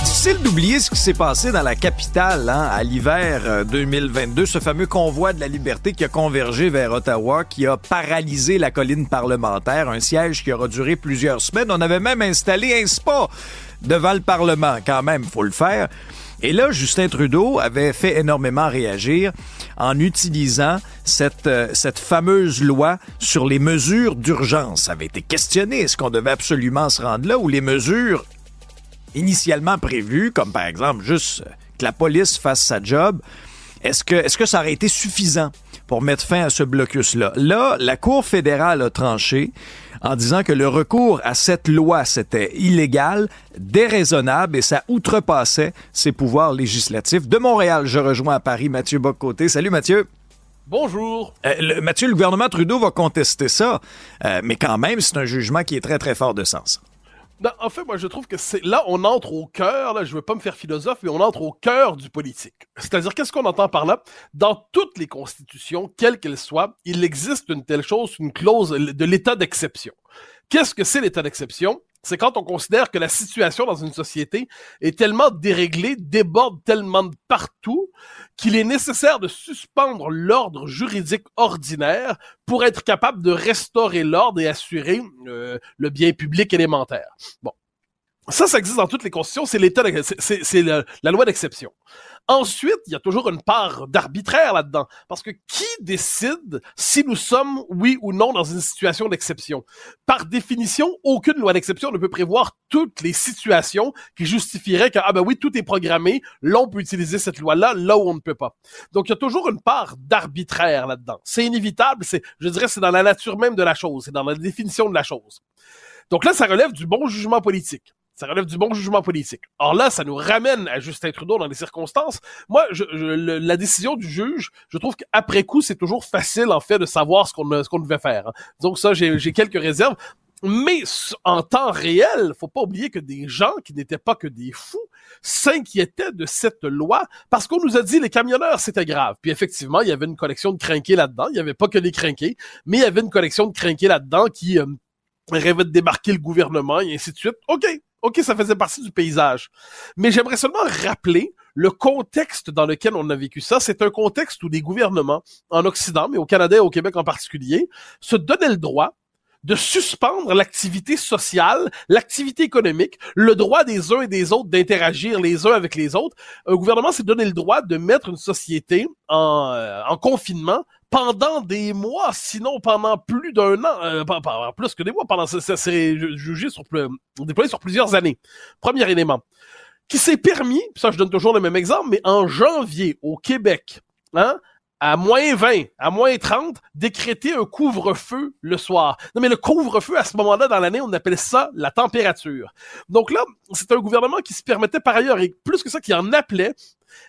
Difficile d'oublier ce qui s'est passé dans la capitale hein, à l'hiver 2022, ce fameux convoi de la liberté qui a convergé vers Ottawa, qui a paralysé la colline parlementaire, un siège qui aura duré plusieurs semaines. On avait même installé un spa devant le Parlement, quand même, faut le faire. Et là, Justin Trudeau avait fait énormément réagir en utilisant cette, euh, cette fameuse loi sur les mesures d'urgence. Ça avait été questionné. Est-ce qu'on devait absolument se rendre là où les mesures initialement prévues, comme par exemple juste que la police fasse sa job, est-ce que, est-ce que ça aurait été suffisant pour mettre fin à ce blocus-là? Là, la Cour fédérale a tranché en disant que le recours à cette loi, c'était illégal, déraisonnable et ça outrepassait ses pouvoirs législatifs. De Montréal, je rejoins à Paris Mathieu Bocoté. Salut Mathieu. Bonjour. Euh, le, Mathieu, le gouvernement Trudeau va contester ça, euh, mais quand même, c'est un jugement qui est très, très fort de sens. Non, en fait, moi, je trouve que c'est là, on entre au cœur, là, je veux pas me faire philosophe, mais on entre au cœur du politique. C'est-à-dire, qu'est-ce qu'on entend par là? Dans toutes les constitutions, quelles qu'elles soient, il existe une telle chose, une clause de l'état d'exception. Qu'est-ce que c'est l'état d'exception? C'est quand on considère que la situation dans une société est tellement déréglée, déborde tellement de partout, qu'il est nécessaire de suspendre l'ordre juridique ordinaire pour être capable de restaurer l'ordre et assurer euh, le bien public élémentaire. Bon. Ça, ça existe dans toutes les constitutions, c'est l'état, c'est la loi d'exception. Ensuite, il y a toujours une part d'arbitraire là-dedans. Parce que qui décide si nous sommes, oui ou non, dans une situation d'exception? Par définition, aucune loi d'exception ne peut prévoir toutes les situations qui justifieraient que, ah ben oui, tout est programmé, là on peut utiliser cette loi-là, là où on ne peut pas. Donc il y a toujours une part d'arbitraire là-dedans. C'est inévitable, c'est, je dirais, c'est dans la nature même de la chose, c'est dans la définition de la chose. Donc là, ça relève du bon jugement politique. Ça relève du bon jugement politique. Or là, ça nous ramène à Justin Trudeau dans les circonstances. Moi, je, la décision du juge, je trouve qu'après coup, c'est toujours facile, en fait, de savoir ce qu'on qu'on devait faire. Hein. Donc ça, j'ai quelques réserves. Mais en temps réel, faut pas oublier que des gens qui n'étaient pas que des fous s'inquiétaient de cette loi parce qu'on nous a dit les camionneurs c'était grave. Puis effectivement, il y avait une collection de crinqués là-dedans. Il y avait pas que des crinqués, mais il y avait une collection de crinqués là-dedans qui euh, rêvaient de débarquer le gouvernement et ainsi de suite. OK, OK, ça faisait partie du paysage. Mais j'aimerais seulement rappeler le contexte dans lequel on a vécu ça. C'est un contexte où des gouvernements en Occident, mais au Canada et au Québec en particulier, se donnaient le droit de suspendre l'activité sociale, l'activité économique, le droit des uns et des autres d'interagir les uns avec les autres. Un gouvernement s'est donné le droit de mettre une société en, euh, en confinement pendant des mois, sinon pendant plus d'un an, euh, plus que des mois, pendant ça, serait jugé sur déployé sur plusieurs années. Premier élément qui s'est permis, ça je donne toujours le même exemple, mais en janvier au Québec, hein, à moins 20, à moins 30, décréter un couvre-feu le soir. Non, mais le couvre-feu, à ce moment-là, dans l'année, on appelle ça la température. Donc là, c'est un gouvernement qui se permettait par ailleurs, et plus que ça, qui en appelait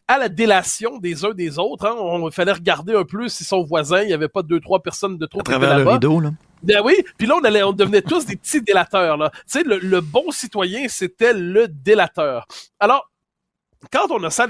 à la délation des uns des autres. Hein. On fallait regarder un peu si son voisin, il n'y avait pas deux, trois personnes de trop. À travers le rideau, là. Ben oui, puis là on allait, on devenait tous des petits délateurs là. Tu sais, le, le bon citoyen c'était le délateur. Alors quand on a ça,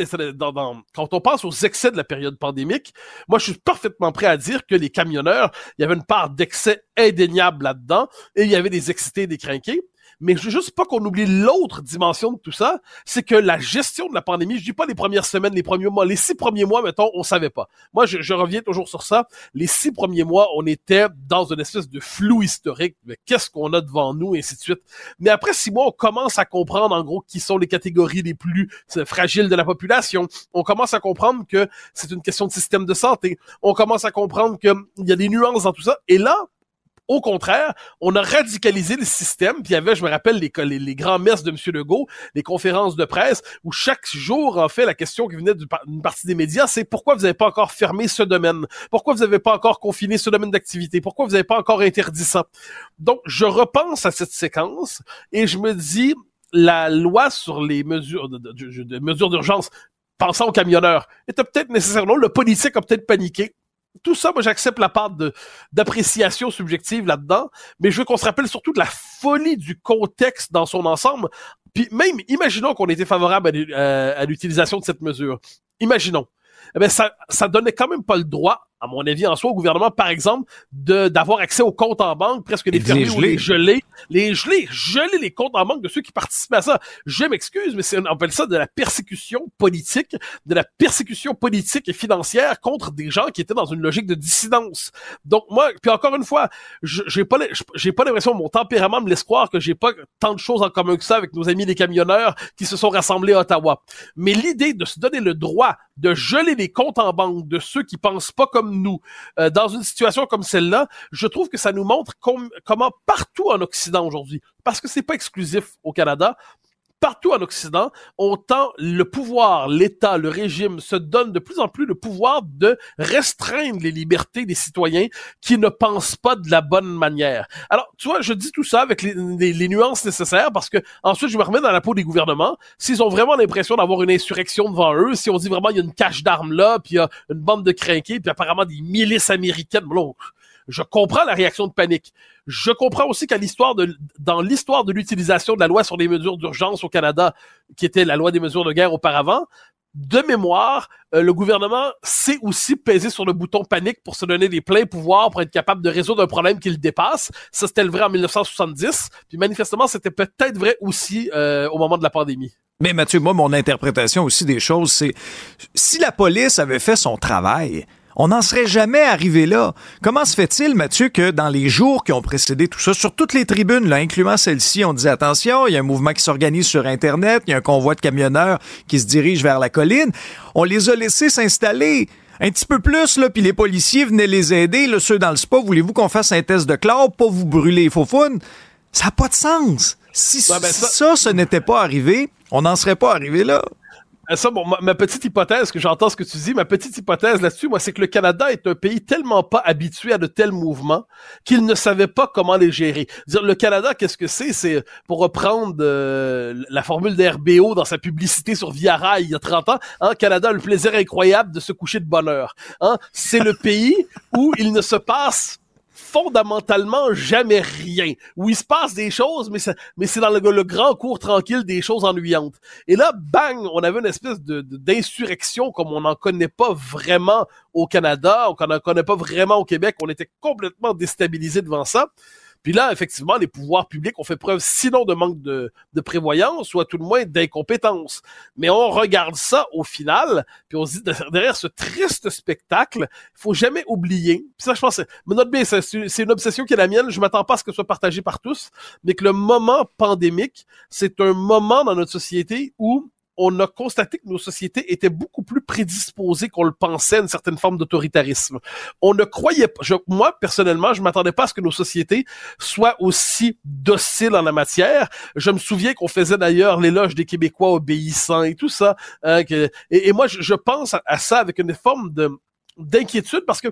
quand on pense aux excès de la période pandémique, moi, je suis parfaitement prêt à dire que les camionneurs, il y avait une part d'excès indéniable là-dedans, et il y avait des excités des crinqués mais je veux juste pas qu'on oublie l'autre dimension de tout ça, c'est que la gestion de la pandémie, je dis pas les premières semaines, les premiers mois, les six premiers mois, mettons, on savait pas. Moi, je, reviens toujours sur ça. Les six premiers mois, on était dans une espèce de flou historique, mais qu'est-ce qu'on a devant nous, et ainsi de suite. Mais après six mois, on commence à comprendre, en gros, qui sont les catégories les plus euh, fragiles de la population. On commence à comprendre que c'est une question de système de santé. On commence à comprendre qu'il y a des nuances dans tout ça. Et là, au contraire, on a radicalisé le système. Puis il y avait, je me rappelle, les, grands messes de M. Legault, les conférences de presse, où chaque jour, en fait, la question qui venait d'une partie des médias, c'est pourquoi vous n'avez pas encore fermé ce domaine? Pourquoi vous n'avez pas encore confiné ce domaine d'activité? Pourquoi vous n'avez pas encore interdit ça? Donc, je repense à cette séquence et je me dis, la loi sur les mesures d'urgence pensant aux camionneurs, était peut-être nécessairement, le politique a peut-être paniqué. Tout ça, moi, j'accepte la part d'appréciation subjective là-dedans, mais je veux qu'on se rappelle surtout de la folie du contexte dans son ensemble. Puis même, imaginons qu'on était favorable à, l'utilisation de cette mesure. Imaginons. Eh bien, ça, ça donnait quand même pas le droit à mon avis, en soi, au gouvernement, par exemple, de d'avoir accès aux comptes en banque, presque les fermer ou les geler, les geler, geler les comptes en banque de ceux qui participent à ça. Je m'excuse, mais c'est, on appelle ça de la persécution politique, de la persécution politique et financière contre des gens qui étaient dans une logique de dissidence. Donc moi, puis encore une fois, j'ai pas j'ai pas l'impression, mon tempérament me laisse croire que j'ai pas tant de choses en commun que ça avec nos amis les camionneurs qui se sont rassemblés à Ottawa. Mais l'idée de se donner le droit de geler les comptes en banque de ceux qui pensent pas comme nous, euh, dans une situation comme celle-là, je trouve que ça nous montre comment partout en Occident aujourd'hui, parce que c'est pas exclusif au Canada, partout en Occident, on tend le pouvoir, l'État, le régime se donne de plus en plus le pouvoir de restreindre les libertés des citoyens qui ne pensent pas de la bonne manière. Alors, tu vois, je dis tout ça avec les, nuances nécessaires parce que ensuite je me remets dans la peau des gouvernements. S'ils ont vraiment l'impression d'avoir une insurrection devant eux, si on dit vraiment il y a une cache d'armes là, puis il y a une bande de crinqués, puis apparemment des milices américaines, bon, je comprends la réaction de panique. Je comprends aussi qu'à l'histoire de, dans l'histoire de l'utilisation de la loi sur les mesures d'urgence au Canada, qui était la loi des mesures de guerre auparavant, de mémoire, euh, le gouvernement sait aussi peser sur le bouton panique pour se donner des pleins pouvoirs pour être capable de résoudre un problème qui le dépasse. Ça, c'était le vrai en 1970. Puis manifestement, c'était peut-être vrai aussi euh, au moment de la pandémie. Mais Mathieu, moi, mon interprétation aussi des choses, c'est si la police avait fait son travail, on n'en serait jamais arrivé là. Comment se fait-il, Mathieu, que dans les jours qui ont précédé tout ça, sur toutes les tribunes, là, incluant celle-ci, on disait attention, il y a un mouvement qui s'organise sur Internet, il y a un convoi de camionneurs qui se dirige vers la colline. On les a laissés s'installer un petit peu plus, là, puis les policiers venaient les aider, là, ceux dans le spa, voulez-vous qu'on fasse un test de chlore pour vous brûler les faux Ça n'a pas de sens. Si, ben ça... ça, ce n'était pas arrivé, on n'en serait pas arrivé là. Euh, ça, bon, ma, petite hypothèse, que j'entends ce que tu dis, ma petite hypothèse là-dessus, moi, c'est que le Canada est un pays tellement pas habitué à de tels mouvements qu'il ne savait pas comment les gérer. Dire le Canada, qu'est-ce que c'est? C'est pour reprendre euh, la formule d'RBO dans sa publicité sur Viara il y a 30 ans, hein, Canada le plaisir incroyable de se coucher de bonheur. Hein, c'est le pays où il ne se passe fondamentalement jamais rien. Où il se passe des choses, mais c'est, mais c'est dans le, grand cours tranquille des choses ennuyantes. Et là, bang, on avait une espèce d'insurrection comme on n'en connaît pas vraiment au Canada, on n'en connaît pas vraiment au Québec. On était complètement déstabilisé devant ça. Puis là, effectivement, les pouvoirs publics ont fait preuve sinon de manque de, de prévoyance, soit tout le moins d'incompétence. Mais on regarde ça au final, puis on se dit derrière ce triste spectacle, il faut jamais oublier. Puis ça, je pense, mais note bien, c'est une obsession qui est la mienne. Je m'attends pas à ce que ce soit partagé par tous, mais que le moment pandémique, c'est un moment dans notre société où on a constaté que nos sociétés étaient beaucoup plus prédisposées qu'on le pensait à une certaine forme d'autoritarisme. On ne croyait pas, moi personnellement, je m'attendais pas à ce que nos sociétés soient aussi dociles en la matière. Je me souviens qu'on faisait d'ailleurs l'éloge des Québécois obéissants et tout ça. Hein, et, moi, je, pense à, ça avec une forme de d'inquiétude parce que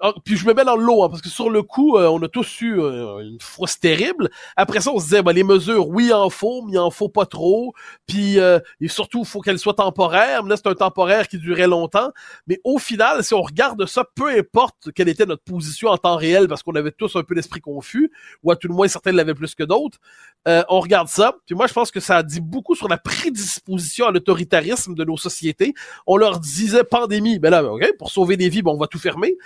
ah, puis je me mets dans l'eau, hein, parce que sur le coup, euh, on a tous eu euh, une frousse terrible. Après ça, on se disait, ben, les mesures, oui, il en faut, mais il en faut pas trop. Puis euh, et surtout, il faut qu'elles soient temporaires. Mais là, c'est un temporaire qui durait longtemps. Mais au final, si on regarde ça, peu importe quelle était notre position en temps réel, parce qu'on avait tous un peu l'esprit confus, ou à tout le moins certains l'avaient plus que d'autres, on regarde ça. Puis moi, je pense que ça dit beaucoup sur la prédisposition à l'autoritarisme de nos sociétés. On leur disait pandémie, ben là, ok, pour sauver des vies, ben, on va tout fermer.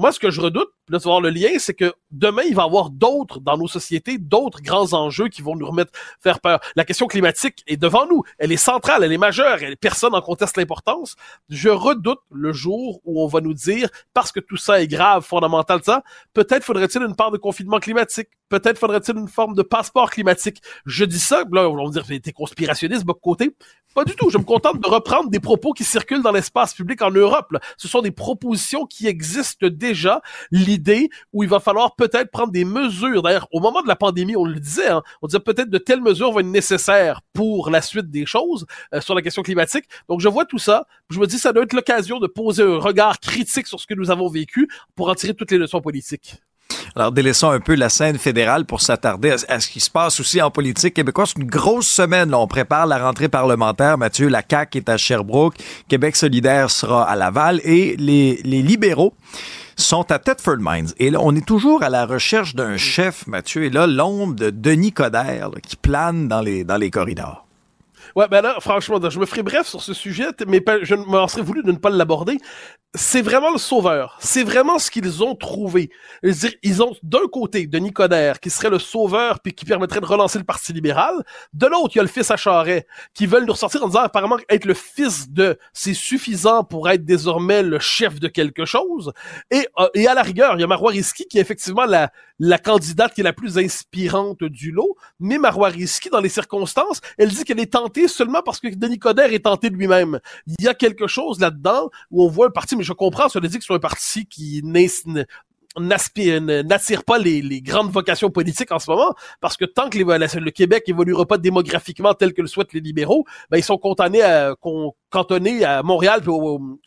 Moi, ce que je redoute, là, tu vas voir le lien, c'est que demain, il va y avoir d'autres dans nos sociétés, d'autres grands enjeux qui vont nous remettre faire peur. La question climatique est devant nous. Elle est centrale, elle est majeure, personne en conteste l'importance. Je redoute le jour où on va nous dire, parce que tout ça est grave, fondamental, ça, peut-être faudrait-il une part de confinement climatique. Peut-être faudrait-il une forme de passeport climatique. Je dis ça, là, on va dire, t'es conspirationniste, de côté. Pas du tout. Je me contente de reprendre des propos qui circulent dans l'espace public en Europe. Ce sont des propositions qui existent déjà. L'idée où il va falloir peut-être prendre des mesures. D'ailleurs, au moment de la pandémie, on le disait, hein, on disait peut-être de telles mesures vont être nécessaires pour la suite des choses euh, sur la question climatique. Donc, je vois tout ça. Je me dis, ça doit être l'occasion de poser un regard critique sur ce que nous avons vécu pour en tirer toutes les leçons politiques. Alors, délaissons un peu la scène fédérale pour s'attarder à, ce qui se passe aussi en politique québécoise. C'est une grosse semaine. Là. On prépare la rentrée parlementaire. Mathieu, la CAQ est à Sherbrooke. Québec solidaire sera à Laval. Et les, libéraux sont à Thetford Mines. Et là, on est toujours à la recherche d'un chef, Mathieu. Et là, l'ombre de Denis Coderre qui plane dans les, dans les corridors. Ouais, ben là, franchement, je me ferai bref sur ce sujet, mais je m'en serais voulu de ne pas l'aborder. C'est vraiment le sauveur. C'est vraiment ce qu'ils ont trouvé. ils ont d'un côté Denis Coderre, qui serait le sauveur puis qui permettrait de relancer le Parti libéral. De l'autre, il y a le fils à Charret, qui veulent nous ressortir en disant apparemment être le fils de, c'est suffisant pour être désormais le chef de quelque chose. Et, euh, et à la rigueur, il y a Marois Risky qui est effectivement la, la candidate qui est la plus inspirante du lot. Mais Marois Risky, dans les circonstances, elle dit qu'elle est tentée seulement parce que Denis Coderre est tenté lui-même. Il y a quelque chose là-dedans où on voit un parti, mais je comprends, veut dire que c'est un parti qui n'attire pas les, grandes vocations politiques en ce moment, parce que tant que le Québec évoluera pas démographiquement tel que le souhaitent les libéraux, ben ils sont cantonés à, cantonnés à Montréal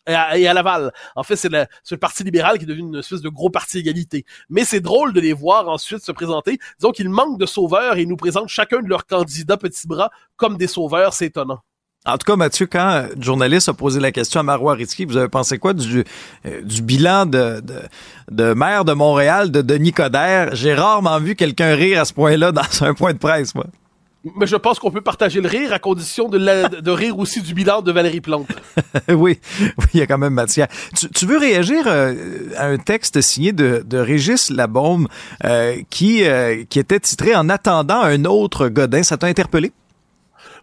et, à, Laval. En fait, c'est le, Parti libéral qui est devenu une espèce de gros parti égalité. Mais c'est drôle de les voir ensuite se présenter. Disons qu'ils manquent de sauveurs et ils nous présentent chacun de leurs candidats petits bras comme des sauveurs, c'est étonnant. En tout cas, Mathieu, quand le journaliste a posé la question à Marois Ritsky, vous avez pensé quoi du, euh, du bilan de, de, de, maire de Montréal, de Denis Coderre? J'ai rarement vu quelqu'un rire à ce point-là dans un point de presse, moi. Mais je pense qu'on peut partager le rire à condition de, de rire aussi du bilan de Valérie Plante. oui, oui, il y a quand même matière. Tu, tu veux réagir euh, à un texte signé de, de Régis Labaume euh, qui, qui était titré En attendant un autre Godin. Ça t'a interpellé?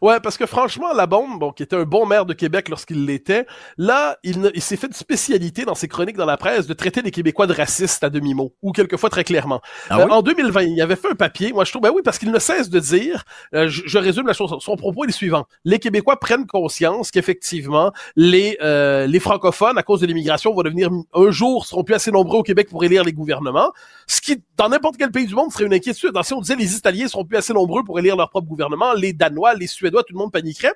Ouais, parce que franchement, la bombe, bon, qui était un bon maire de Québec lorsqu'il l'était, là, il, il s'est fait une spécialité dans ses chroniques dans la presse de traiter les Québécois de racistes à demi-mot, ou quelquefois très clairement. Ah euh, en 2020, il avait fait un papier, moi je trouve, ben oui, parce qu'il ne cesse de dire, euh, je, résume la chose, son propos est le suivant. Les Québécois prennent conscience qu'effectivement, les, euh, les francophones, à cause de l'immigration, vont devenir, un jour, seront plus assez nombreux au Québec pour élire les gouvernements, ce qui, dans n'importe quel pays du monde, serait une inquiétude. si on disait les Italiens seront plus assez nombreux pour élire leur propre gouvernement, les Danois, les Suédois, tout le monde paniquerait.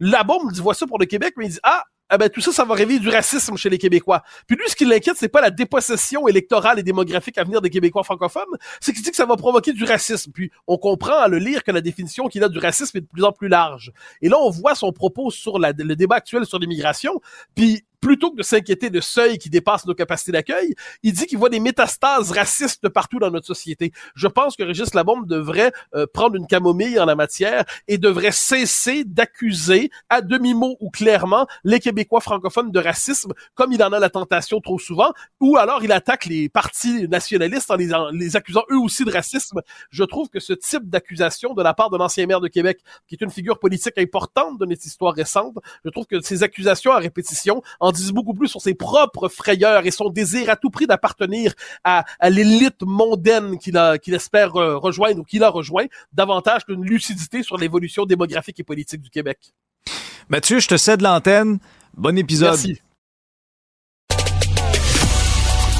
Là-bas, me dit, voit ça pour le Québec, mais il dit, ah, ah ben tout ça, ça va réveiller du racisme chez les Québécois. Puis lui, ce qui l'inquiète, c'est pas la dépossession électorale et démographique à venir des Québécois francophones, c'est qu'il dit que ça va provoquer du racisme. Puis on comprend à le lire que la définition qu'il a du racisme est de plus en plus large. Et là, on voit son propos sur le débat actuel sur l'immigration. Puis plutôt que de s'inquiéter de seuils qui dépassent nos capacités d'accueil, il dit qu'il voit des métastases racistes partout dans notre société. Je pense que Régis Labombe devrait euh, prendre une camomille en la matière et devrait cesser d'accuser à demi-mot ou clairement les Québécois francophones de racisme, comme il en a la tentation trop souvent, ou alors il attaque les partis nationalistes en les, accusant eux aussi de racisme. Je trouve que ce type d'accusation de la part de l'ancien maire de Québec, qui est une figure politique importante de notre histoire récente, je trouve que ces accusations à répétition disent beaucoup plus sur ses propres frayeurs et son désir à tout prix d'appartenir à, l'élite mondaine qu'il qu'il espère euh, rejoindre ou qu'il a rejoint, davantage qu'une lucidité sur l'évolution démographique et politique du Québec. Mathieu, je te cède l'antenne. Bon épisode. Merci.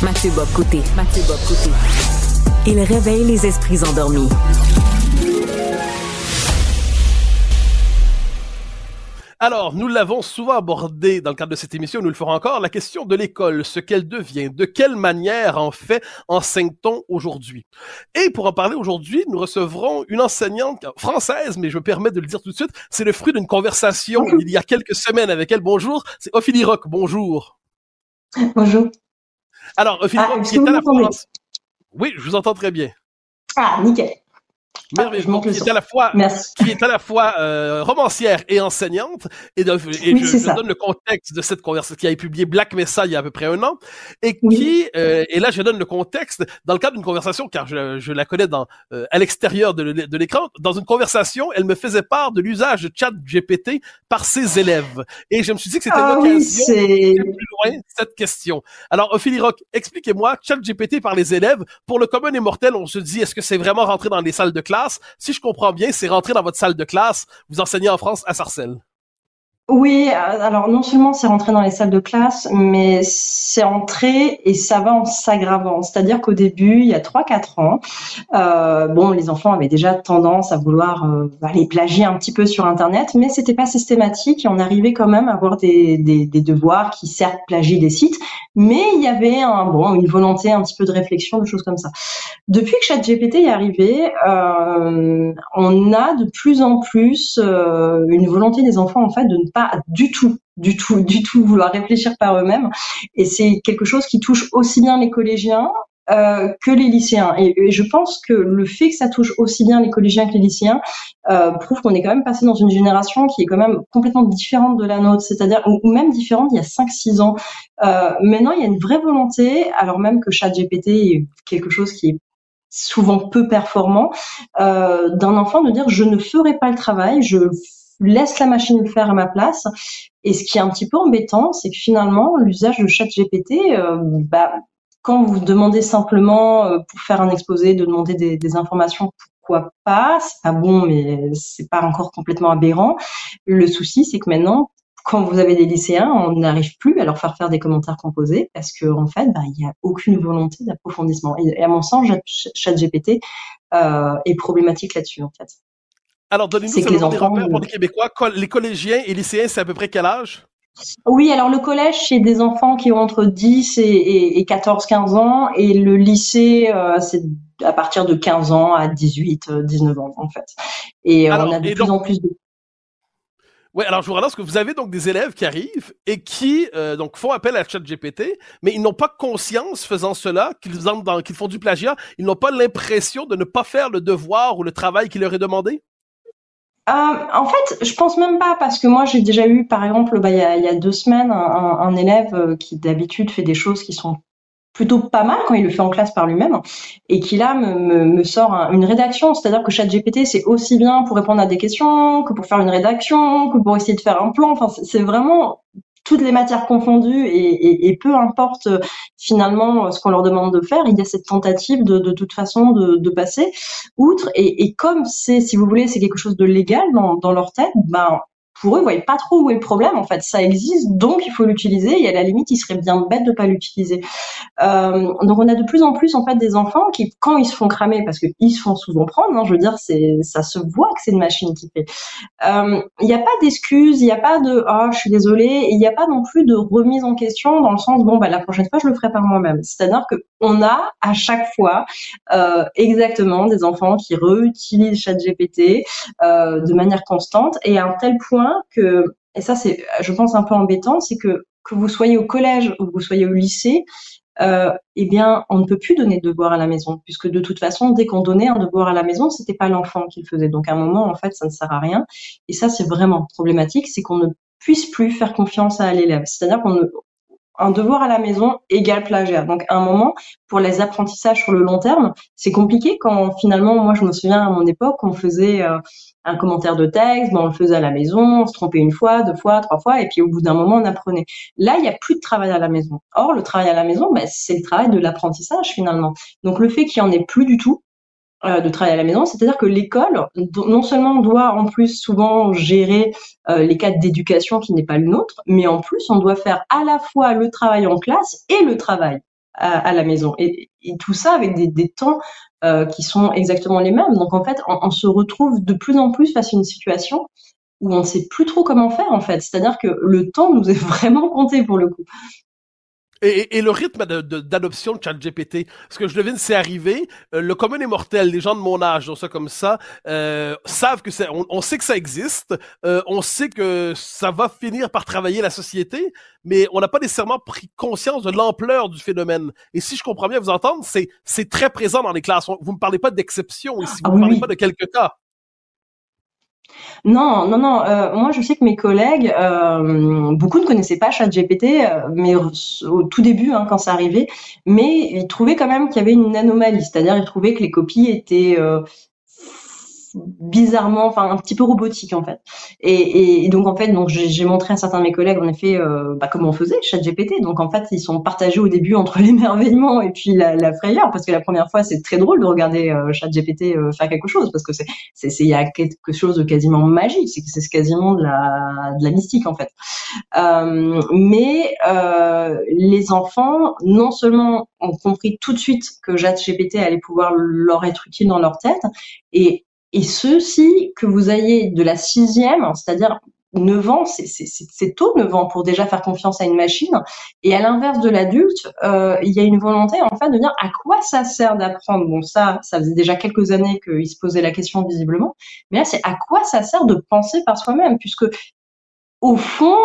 Mathieu Bob Côté. Mathieu Bob Côté. Il réveille les esprits endormis. Alors, nous l'avons souvent abordé dans le cadre de cette émission, nous le ferons encore, la question de l'école, ce qu'elle devient, de quelle manière en fait enseigne-t-on aujourd'hui? Et pour en parler aujourd'hui, nous recevrons une enseignante française, mais je me permets de le dire tout de suite, c'est le fruit d'une conversation il y a quelques semaines avec elle. Bonjour, c'est Ophélie Rock, bonjour. Bonjour. Alors, Ophélie ah, Rock, qui est à la France. Oui, je vous entends très bien. Ah, nickel merveilleusement, qui est à la fois, qui est à la fois euh, romancière et enseignante. Et, de, et je, donne le contexte de cette conversation qui a publié Black Mesa il y a à peu près un an, et qui, euh, et là je donne le contexte dans le cadre d'une conversation, car je, je la connais dans euh, à l'extérieur de, de l'écran. Dans une conversation, elle me faisait part de l'usage de Chat GPT par ses élèves, et je me suis dit que c'était ah, l'occasion oui, de plus loin cette question. Alors, Ophélie Rock, expliquez-moi Chat GPT par les élèves. Pour le commun et mortel, on se dit est-ce que c'est vraiment rentré dans les salles de si je comprends bien, c'est rentrer dans votre salle de classe. Vous enseignez en France à Sarcelles. Oui, euh, alors non seulement c'est rentré dans les salles de classe, mais c'est entré et ça va en s'aggravant. C'est-à-dire qu'au début, il y a 3-4 ans, euh, bon, les enfants avaient déjà tendance à vouloir euh, aller plagier un petit peu sur Internet, mais c'était pas systématique et on arrivait quand même à avoir des, des, des devoirs qui certes plagient des sites, mais il y avait un, bon, une volonté, un petit peu de réflexion, de choses comme ça. Depuis que ChatGPT est arrivé, euh, on a de plus en plus euh, une volonté des enfants en fait de ne pas du tout du tout, du tout vouloir réfléchir par eux-mêmes. Et c'est quelque chose qui touche aussi bien les collégiens euh, que les lycéens. Et, je pense que le fait que ça touche aussi bien les collégiens que les lycéens euh, prouve qu'on est quand même passé dans une génération qui est quand même complètement différente de la nôtre, c'est-à-dire ou même différente il y a 5-6 ans. Euh, maintenant, il y a une vraie volonté, alors même que ChatGPT est quelque chose qui est souvent peu performant, d'un enfant de dire je ne ferai pas le travail, je laisse la machine le faire à ma place. Et ce qui est un petit peu embêtant, c'est que finalement, l'usage de ChatGPT, euh, bah, quand vous demandez simplement euh, pour faire un exposé, de demander des, informations, pourquoi pas C'est pas bon, mais c'est pas encore complètement aberrant. Le souci, c'est que maintenant, quand vous avez des lycéens, on n'arrive plus à leur faire faire des commentaires composés parce qu'en en fait, bah, il n'y a aucune volonté d'approfondissement. Et, à mon sens, ChatGPT euh, est problématique là-dessus, en fait. Alors, donnez-nous des repères pour les Québécois. Les collégiens et lycéens, c'est à peu près quel âge? Oui, alors le collège, c'est des enfants qui ont entre 10 et, 14-15 ans, et le lycée, euh, c'est à partir de 15 ans à 18, 19 ans, en fait. Et euh, on a de plus en plus de... Oui, alors je vous relance que vous avez donc des élèves qui arrivent et qui euh, donc font appel à ChatGPT, mais ils n'ont pas conscience faisant cela qu'ils dans, qu'ils font du plagiat. Ils n'ont pas l'impression de ne pas faire le devoir ou le travail qui leur est demandé? Euh, en fait, je pense même pas parce que moi j'ai déjà eu, par exemple, bah, il, y a, deux semaines, un, élève euh, qui d'habitude fait des choses qui sont plutôt pas mal quand il le fait en classe par lui-même et qui là me sort une rédaction. C'est-à-dire que ChatGPT c'est aussi bien pour répondre à des questions que pour faire une rédaction, que pour essayer de faire un plan. Enfin, c'est vraiment toutes les matières confondues et, peu importe euh, finalement euh, ce qu'on leur demande de faire, il y a cette tentative de, toute façon de, passer outre. Et, et comme c'est, si vous voulez, c'est quelque chose de légal dans, dans leur tête, ben pour eux, ils voyaient pas trop où est le problème. En fait, ça existe, donc il faut l'utiliser. Et à la limite, il serait bien bête de pas l'utiliser. Euh, donc, on a de plus en plus en fait des enfants qui, quand ils se font cramer, parce qu'ils se font souvent prendre, hein, je veux dire, c'est ça se voit que c'est une machine qui fait. Euh, il n'y a pas d'excuses, il n'y a pas de ah, je suis désolée, il n'y a pas non plus de remise en question dans le sens bon bah la prochaine fois je le ferai par moi-même. C'est-à-dire que on a à chaque fois euh, exactement des enfants qui réutilisent ChatGPT de manière constante et à un tel point que, et ça c'est, je pense, un peu embêtant, c'est que que vous soyez au collège ou que vous soyez au lycée, euh, eh bien, on ne peut plus donner de devoir à la maison, puisque de toute façon, dès qu'on donnait un devoir à la maison, c'était pas l'enfant qui le faisait. Donc, à un moment, en fait, ça ne sert à rien. Et ça, c'est vraiment problématique, c'est qu'on ne puisse plus faire confiance à l'élève. C'est-à-dire qu'on un devoir à la maison égale plagiat. Donc, à un moment, pour les apprentissages sur le long terme, c'est compliqué quand finalement, moi, je me souviens à mon époque, on faisait euh, un commentaire de texte, ben, on le faisait à la maison, on se trompait une fois, deux fois, trois fois, et puis au bout d'un moment, on apprenait. Là, il n'y a plus de travail à la maison. Or, le travail à la maison, ben, c'est le travail de l'apprentissage finalement. Donc, le fait qu'il n'y en ait plus du tout, de travail à la maison, c'est-à-dire que l'école non seulement doit en plus souvent gérer euh, les cadres d'éducation qui n'est pas le nôtre, mais en plus on doit faire à la fois le travail en classe et le travail à, la maison, et, tout ça avec des, temps euh, qui sont exactement les mêmes. Donc en fait, on, on, se retrouve de plus en plus face à une situation où on ne sait plus trop comment faire en fait. C'est-à-dire que le temps nous est vraiment compté pour le coup. Et, et, le rythme d'adoption de, de ChatGPT, ce que je devine, c'est arrivé. Euh, le commun est mortel, les gens de mon âge, ça comme ça, euh, savent que c'est, on, sait que ça existe, euh, on sait que ça va finir par travailler la société, mais on n'a pas nécessairement pris conscience de l'ampleur du phénomène. Et si je comprends bien vous entendre, c'est, c'est très présent dans les classes. Vous me parlez pas d'exception ici, vous ne ah parlez pas de quelques cas. Non, non, non. Euh, moi, je sais que mes collègues, euh, beaucoup ne connaissaient pas ChatGPT, euh, mais au tout début, hein, quand ça arrivait, mais ils trouvaient quand même qu'il y avait une anomalie, c'est-à-dire ils trouvaient que les copies étaient bizarrement, enfin un petit peu robotique en fait. Et, et donc en fait, donc j'ai montré à certains de mes collègues en effet euh, bah, comment on faisait ChatGPT. Donc en fait, ils sont partagés au début entre l'émerveillement et puis la, la, frayeur parce que la première fois c'est très drôle de regarder euh, ChatGPT euh, faire quelque chose parce que c'est c'est il y a quelque chose de quasiment magique, c'est c'est quasiment de la de la mystique en fait. Euh, mais euh, les enfants non seulement ont compris tout de suite que ChatGPT allait pouvoir leur être utile dans leur tête et et ceci, que vous ayez de la sixième, c'est-à-dire 9 ans, c'est tôt 9 ans pour déjà faire confiance à une machine. Et à l'inverse de l'adulte, euh, il y a une volonté en fait de dire à quoi ça sert d'apprendre? Bon, ça, ça faisait déjà quelques années qu'il se posait la question visiblement. Mais là, c'est à quoi ça sert de penser par soi-même, puisque au fond,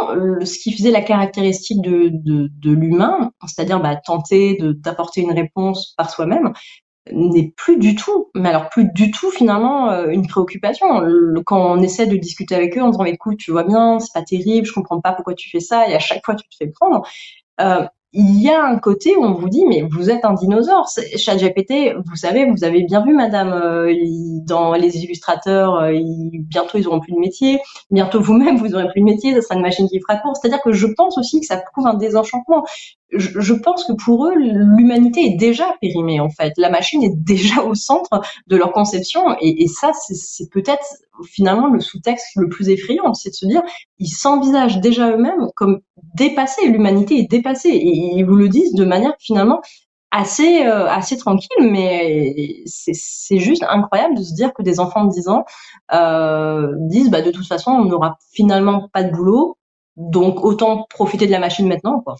ce qui faisait la caractéristique de l'humain, c'est-à-dire bah, tenter d'apporter une réponse par soi-même, n'est plus du tout, mais alors plus du tout finalement euh, une préoccupation. Quand on essaie de discuter avec eux en disant écoute, tu vois bien, c'est pas terrible, je comprends pas pourquoi tu fais ça, et à chaque fois tu te fais prendre. Euh, il y a un côté où on vous dit mais vous êtes un dinosaure. ChatGPT, vous savez, vous avez bien vu Madame euh, dans les illustrateurs, bientôt ils auront plus de métier, bientôt vous-même vous aurez plus de métier, ça sera une machine qui fera court. C'est-à-dire que je pense aussi que ça prouve un désenchantement. Je, pense que pour eux l'humanité est déjà périmée en fait. La machine est déjà au centre de leur conception et, et ça c'est peut-être finalement le sous-texte le plus effrayant, c'est de se dire ils s'envisagent déjà eux-mêmes comme dépassés, l'humanité est dépassée et ils vous le disent de manière finalement assez euh, assez tranquille, mais c'est juste incroyable de se dire que des enfants de 10 ans euh, disent bah de toute façon on n'aura finalement pas de boulot, donc autant profiter de la machine maintenant quoi.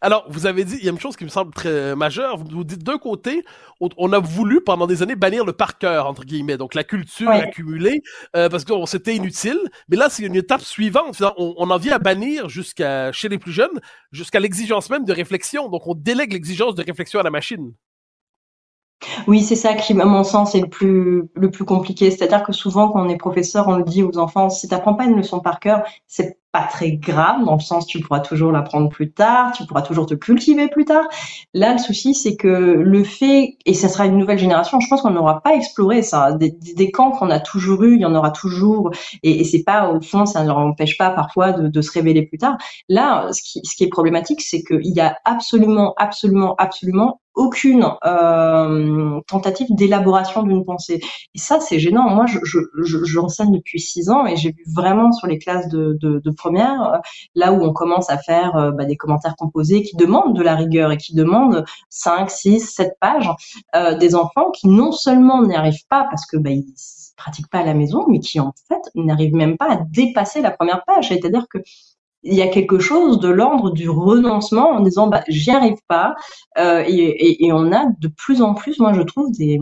Alors, vous avez dit, il y a une chose qui me semble très majeure. Vous dites d'un côté, on a voulu pendant des années bannir le par cœur, entre guillemets, donc la culture accumulée, euh, parce que c'était inutile. Mais là, c'est une étape suivante. On, on en vient à bannir jusqu'à, chez les plus jeunes, jusqu'à l'exigence même de réflexion. Donc, on délègue l'exigence de réflexion à la machine. Oui, c'est ça qui, à mon sens, est le plus, le plus compliqué. C'est-à-dire que souvent, quand on est professeur, on le dit aux enfants, si tu n'apprends pas une leçon par cœur, c'est pas très grave, dans le sens tu pourras toujours l'apprendre plus tard, tu pourras toujours te cultiver plus tard. Là, le souci, c'est que le fait, et ça sera une nouvelle génération, je pense qu'on n'aura pas exploré ça. Des, camps qu'on a toujours eu, il y en aura toujours, et, c'est pas, au fond, ça ne leur empêche pas parfois de, de se révéler plus tard. Là, ce qui, ce qui est problématique, c'est qu'il y a absolument, absolument, absolument aucune euh, tentative d'élaboration d'une pensée. Et ça, c'est gênant. Moi, je, je, je, j'enseigne depuis six ans et j'ai vu vraiment sur les classes de, de, de première, euh, là où on commence à faire euh, bah, des commentaires composés qui demandent de la rigueur et qui demandent 5, 6, 7 pages, euh, des enfants qui non seulement n'y arrivent pas parce que bah, ils pratiquent pas à la maison, mais qui en fait n'arrivent même pas à dépasser la première page. C'est-à-dire que il y a quelque chose de l'ordre du renoncement en disant bah j'y arrive pas. Euh, et, et, et, on a de plus en plus moi je trouve des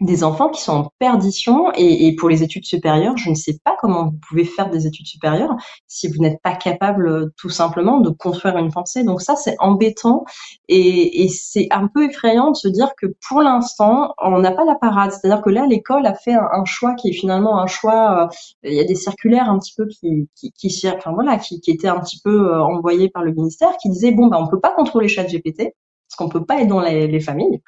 des enfants qui sont en perdition et, et, pour les études supérieures, je ne sais pas comment vous pouvez faire des études supérieures si vous n'êtes pas capable euh, tout simplement de construire une pensée. Donc ça, c'est embêtant et, et c'est un peu effrayant de se dire que pour l'instant, on n'a pas la parade. C'est-à-dire que là, l'école a fait un, choix qui est finalement un choix. Euh, il y a des circulaires un petit peu qui, qui, qui enfin voilà, qui, qui étaient un petit peu euh, envoyés par le ministère, qui disaient bon bah on peut pas contrôler chat GPT parce qu'on peut pas être dans les, les familles.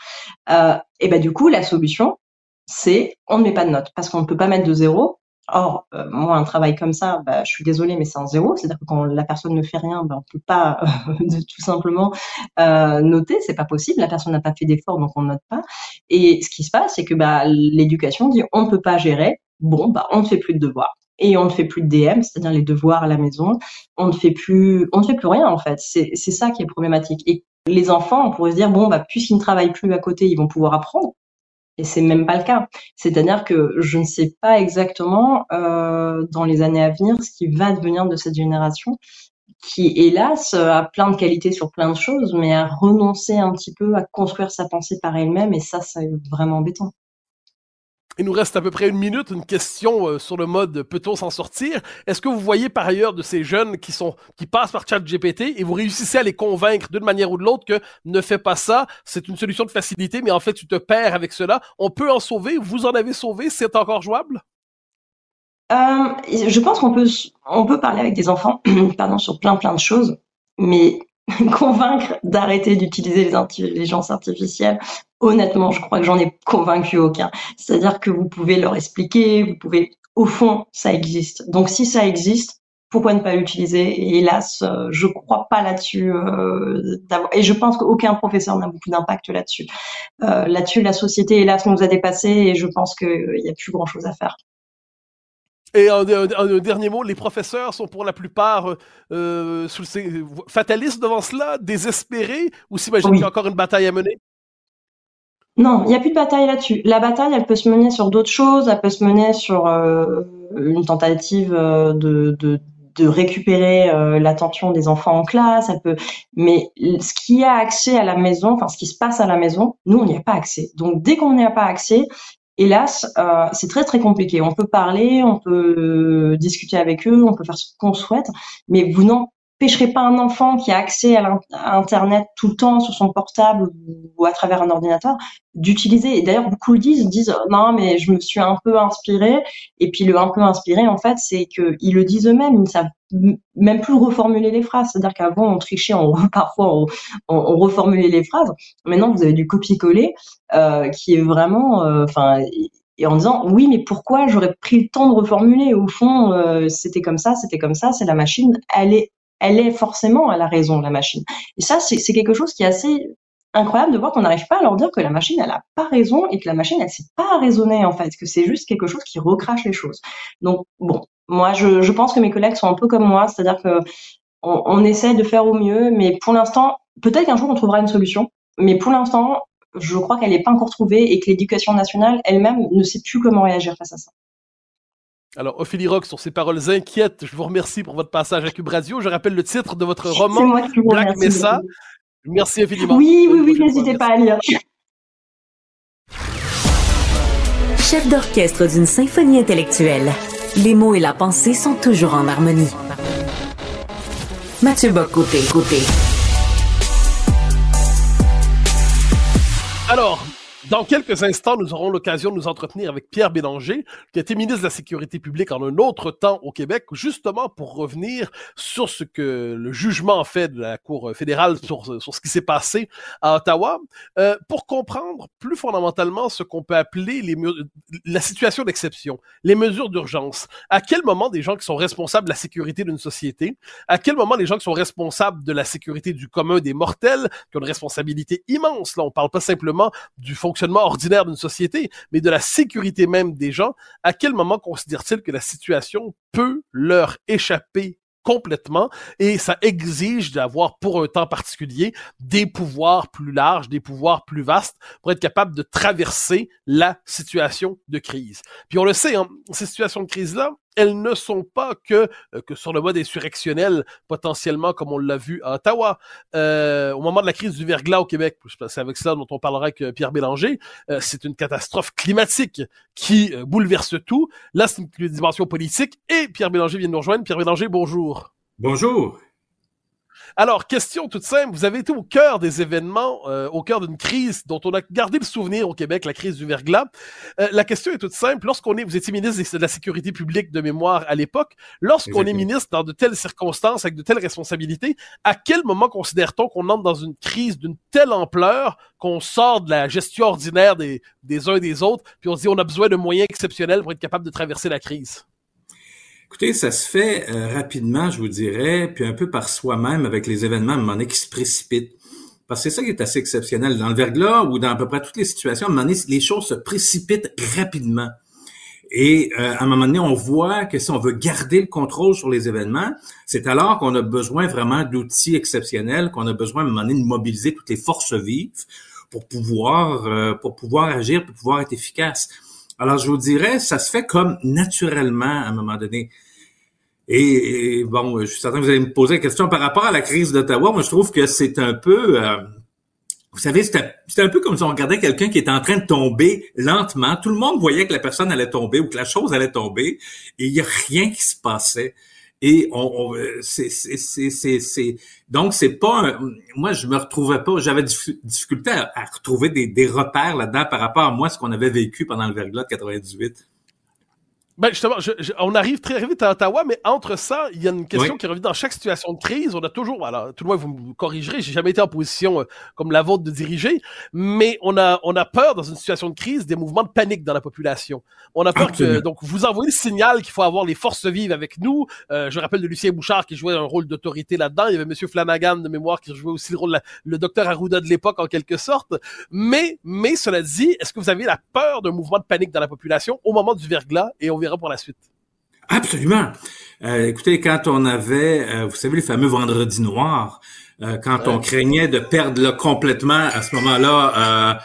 Euh, et ben du coup, la solution, c'est on ne met pas de notes parce qu'on ne peut pas mettre de zéro. Or, euh, moi, un travail comme ça, bah, je suis désolée, mais c'est un zéro. C'est-à-dire que quand la personne ne fait rien, bah, on peut pas euh, tout simplement euh, noter. C'est pas possible. La personne n'a pas fait d'effort, donc on note pas. Et ce qui se passe, c'est que bah, l'éducation dit on ne peut pas gérer. Bon, bah, on ne fait plus de devoirs et on ne fait plus de DM, c'est-à-dire les devoirs à la maison. On ne fait plus, on ne fait plus rien en fait. C'est ça qui est problématique. Et les enfants, on pourrait se dire bon, bah, puisqu'ils ne travaillent plus à côté, ils vont pouvoir apprendre. Et c'est même pas le cas. C'est-à-dire que je ne sais pas exactement euh, dans les années à venir ce qui va devenir de cette génération qui, hélas, a plein de qualités sur plein de choses, mais a renoncé un petit peu à construire sa pensée par elle-même, et ça, c'est vraiment embêtant. Il nous reste à peu près une minute, une question euh, sur le mode peut-on s'en sortir? Est-ce que vous voyez par ailleurs de ces jeunes qui sont qui passent par ChatGPT et vous réussissez à les convaincre d'une manière ou de l'autre que ne fais pas ça, c'est une solution de facilité, mais en fait tu te perds avec cela. On peut en sauver, vous en avez sauvé, c'est encore jouable? Euh, Je pense qu'on peut on peut parler avec des enfants, pardon, sur plein plein de choses, mais convaincre d'arrêter d'utiliser les intelligences artificielles, honnêtement, je crois que j'en ai convaincu aucun. C'est-à-dire que vous pouvez leur expliquer, vous pouvez, au fond, ça existe. Donc si ça existe, pourquoi ne pas l'utiliser? Et hélas, euh, je crois pas là-dessus. Euh, et je pense qu'aucun professeur n'a beaucoup d'impact là-dessus. Euh, là-dessus, la société, hélas, nous a dépassés et je pense qu'il n'y a plus grand-chose à faire. Et un, dernier mot, les professeurs sont pour la plupart euh, fatalistes devant cela, désespérés, ou s'imagine qu'il y a encore une bataille à mener? Non, il n'y a plus de bataille là-dessus. La bataille, elle peut se mener sur d'autres choses, elle peut se mener sur, euh, une tentative de, de, de récupérer l'attention des enfants en classe, elle peut, mais ce qui a accès à la maison, enfin ce qui se passe à la maison, nous on n'y a pas accès. Donc dès qu'on n'y a pas accès, hélas, euh, c'est très très compliqué. On peut parler, on peut discuter avec eux, on peut faire ce qu'on souhaite, mais vous n'empêcherez pas un enfant qui a accès à, Internet tout le temps sur son portable ou à travers un ordinateur d'utiliser. Et d'ailleurs, beaucoup le disent, disent non, mais je me suis un peu inspiré. Et puis le un peu inspiré, en fait, c'est qu'ils le disent eux-mêmes, ils ne savent même plus reformuler les phrases. C'est-à-dire qu'avant, on trichait, on, parfois on, reformulait les phrases. Maintenant, vous avez du copier-coller euh, qui est vraiment, euh, enfin, en disant oui, mais pourquoi j'aurais pris le temps de reformuler? Au fond, euh, c'était comme ça, c'était comme ça. C'est la machine. Elle est, elle est forcément à la raison, la machine. Et ça, c'est quelque chose qui est assez incroyable de voir qu'on n'arrive pas à leur dire que la machine elle a pas raison et que la machine elle sait pas raisonner en fait que c'est juste quelque chose qui recrache les choses donc bon moi je, pense que mes collègues sont un peu comme moi c'est à dire que on, on, essaie de faire au mieux mais pour l'instant peut-être qu'un jour on trouvera une solution mais pour l'instant je crois qu'elle n'est pas encore trouvée et que l'éducation nationale elle-même ne sait plus comment réagir face à ça alors, Ophélie Rock, sur ces paroles inquiètes, je vous remercie pour votre passage à Cube Radio. Je rappelle le titre de votre roman, Black Mesa. Merci infiniment. Oui, oui, oui, n'hésitez pas à lire. Chef d'orchestre d'une symphonie intellectuelle, les mots et la pensée sont toujours en harmonie. Mathieu Bock, côté, côté. Alors, dans quelques instants, nous aurons l'occasion de nous entretenir avec Pierre Bélanger, qui était ministre de la Sécurité publique en un autre temps au Québec, justement pour revenir sur ce que le jugement fait de la Cour fédérale sur, sur ce qui s'est passé à Ottawa, euh, pour comprendre plus fondamentalement ce qu'on peut appeler la situation d'exception, les mesures d'urgence. À quel moment des gens qui sont responsables de la sécurité d'une société, à quel moment les gens qui sont responsables de la sécurité du commun des mortels, qui ont une responsabilité immense, là on parle pas simplement du fonctionnement ordinaire d'une société, mais de la sécurité même des gens, à quel moment considère-t-il que la situation peut leur échapper complètement? Et ça exige d'avoir pour un temps particulier des pouvoirs plus larges, des pouvoirs plus vastes pour être capable de traverser la situation de crise. Puis on le sait, hein, ces situations de crise-là, elles ne sont pas que, euh, que sur le mode insurrectionnel, potentiellement comme on l'a vu à Ottawa. Euh, au moment de la crise du verglas au Québec, c'est avec ça dont on parlera avec euh, Pierre Bélanger, c'est une catastrophe climatique qui bouleverse tout. Là, c'est une dimension politique et Pierre Bélanger vient de nous rejoindre. Pierre Bélanger, bonjour. Bonjour. Alors, question toute simple, vous avez été au cœur des événements, euh, au cœur d'une crise dont on a gardé le souvenir au Québec, la crise du verglas. Euh, la question est toute simple, lorsqu'on est, vous étiez ministre de la Sécurité publique de mémoire à l'époque, lorsqu'on est ministre dans de telles circonstances, avec de telles responsabilités, à quel moment considère-t-on qu'on entre dans une crise d'une telle ampleur qu'on sort de la gestion ordinaire des, des uns et des autres, puis on se dit on a besoin de moyens exceptionnels pour être capable de traverser la crise? Écoutez, ça se fait euh, rapidement, je vous dirais, puis un peu par soi-même avec les événements à un moment donné qui se précipitent. Parce que c'est ça qui est assez exceptionnel. Dans le verglas ou dans à peu près toutes les situations, à un moment donné, les choses se précipitent rapidement. Et euh, à un moment donné, on voit que si on veut garder le contrôle sur les événements, c'est alors qu'on a besoin vraiment d'outils exceptionnels, qu'on a besoin à un moment donné de mobiliser toutes les forces vives pour pouvoir euh, pour pouvoir agir, pour pouvoir être efficace. Alors, je vous dirais, ça se fait comme naturellement à un moment donné. Et, bon, je suis certain que vous allez me poser la question par rapport à la crise d'Ottawa. Moi, je trouve que c'est un peu... Euh, vous savez, c'était un peu comme si on regardait quelqu'un qui était en train de tomber lentement. Tout le monde voyait que la personne allait tomber ou que la chose allait tomber et il n'y a rien qui se passait. Et on, c'est, c'est, donc c'est pas moi je me retrouvais pas, j'avais difficulté à, retrouver des, des repères là-dedans par rapport à moi ce qu'on avait vécu pendant le verglas de 98. Ben justement, on arrive très vite à Ottawa, mais entre ça, il y a une question qui revient dans chaque situation de crise. On a toujours, voilà, tout le monde vous me corrigerez, j'ai jamais été en position euh, comme la vôtre de diriger, mais on a, on a peur dans une situation de crise des mouvements de panique dans la population. On a peur que, donc, vous envoyez le signal qu'il faut avoir les forces vives avec nous. Euh, je rappelle de Lucien Bouchard qui jouait un rôle d'autorité là-dedans. Il y avait Monsieur Flanagan de mémoire qui jouait aussi le rôle, de le docteur Arruda de l'époque en quelque sorte. Mais, mais cela dit, est-ce que vous avez la peur d'un mouvement de panique dans la population au moment du verglas et on verra pour la suite. Absolument. Euh, écoutez, quand on avait, euh, vous savez, les fameux vendredis noirs, euh, quand on craignait de perdre complètement à ce moment-là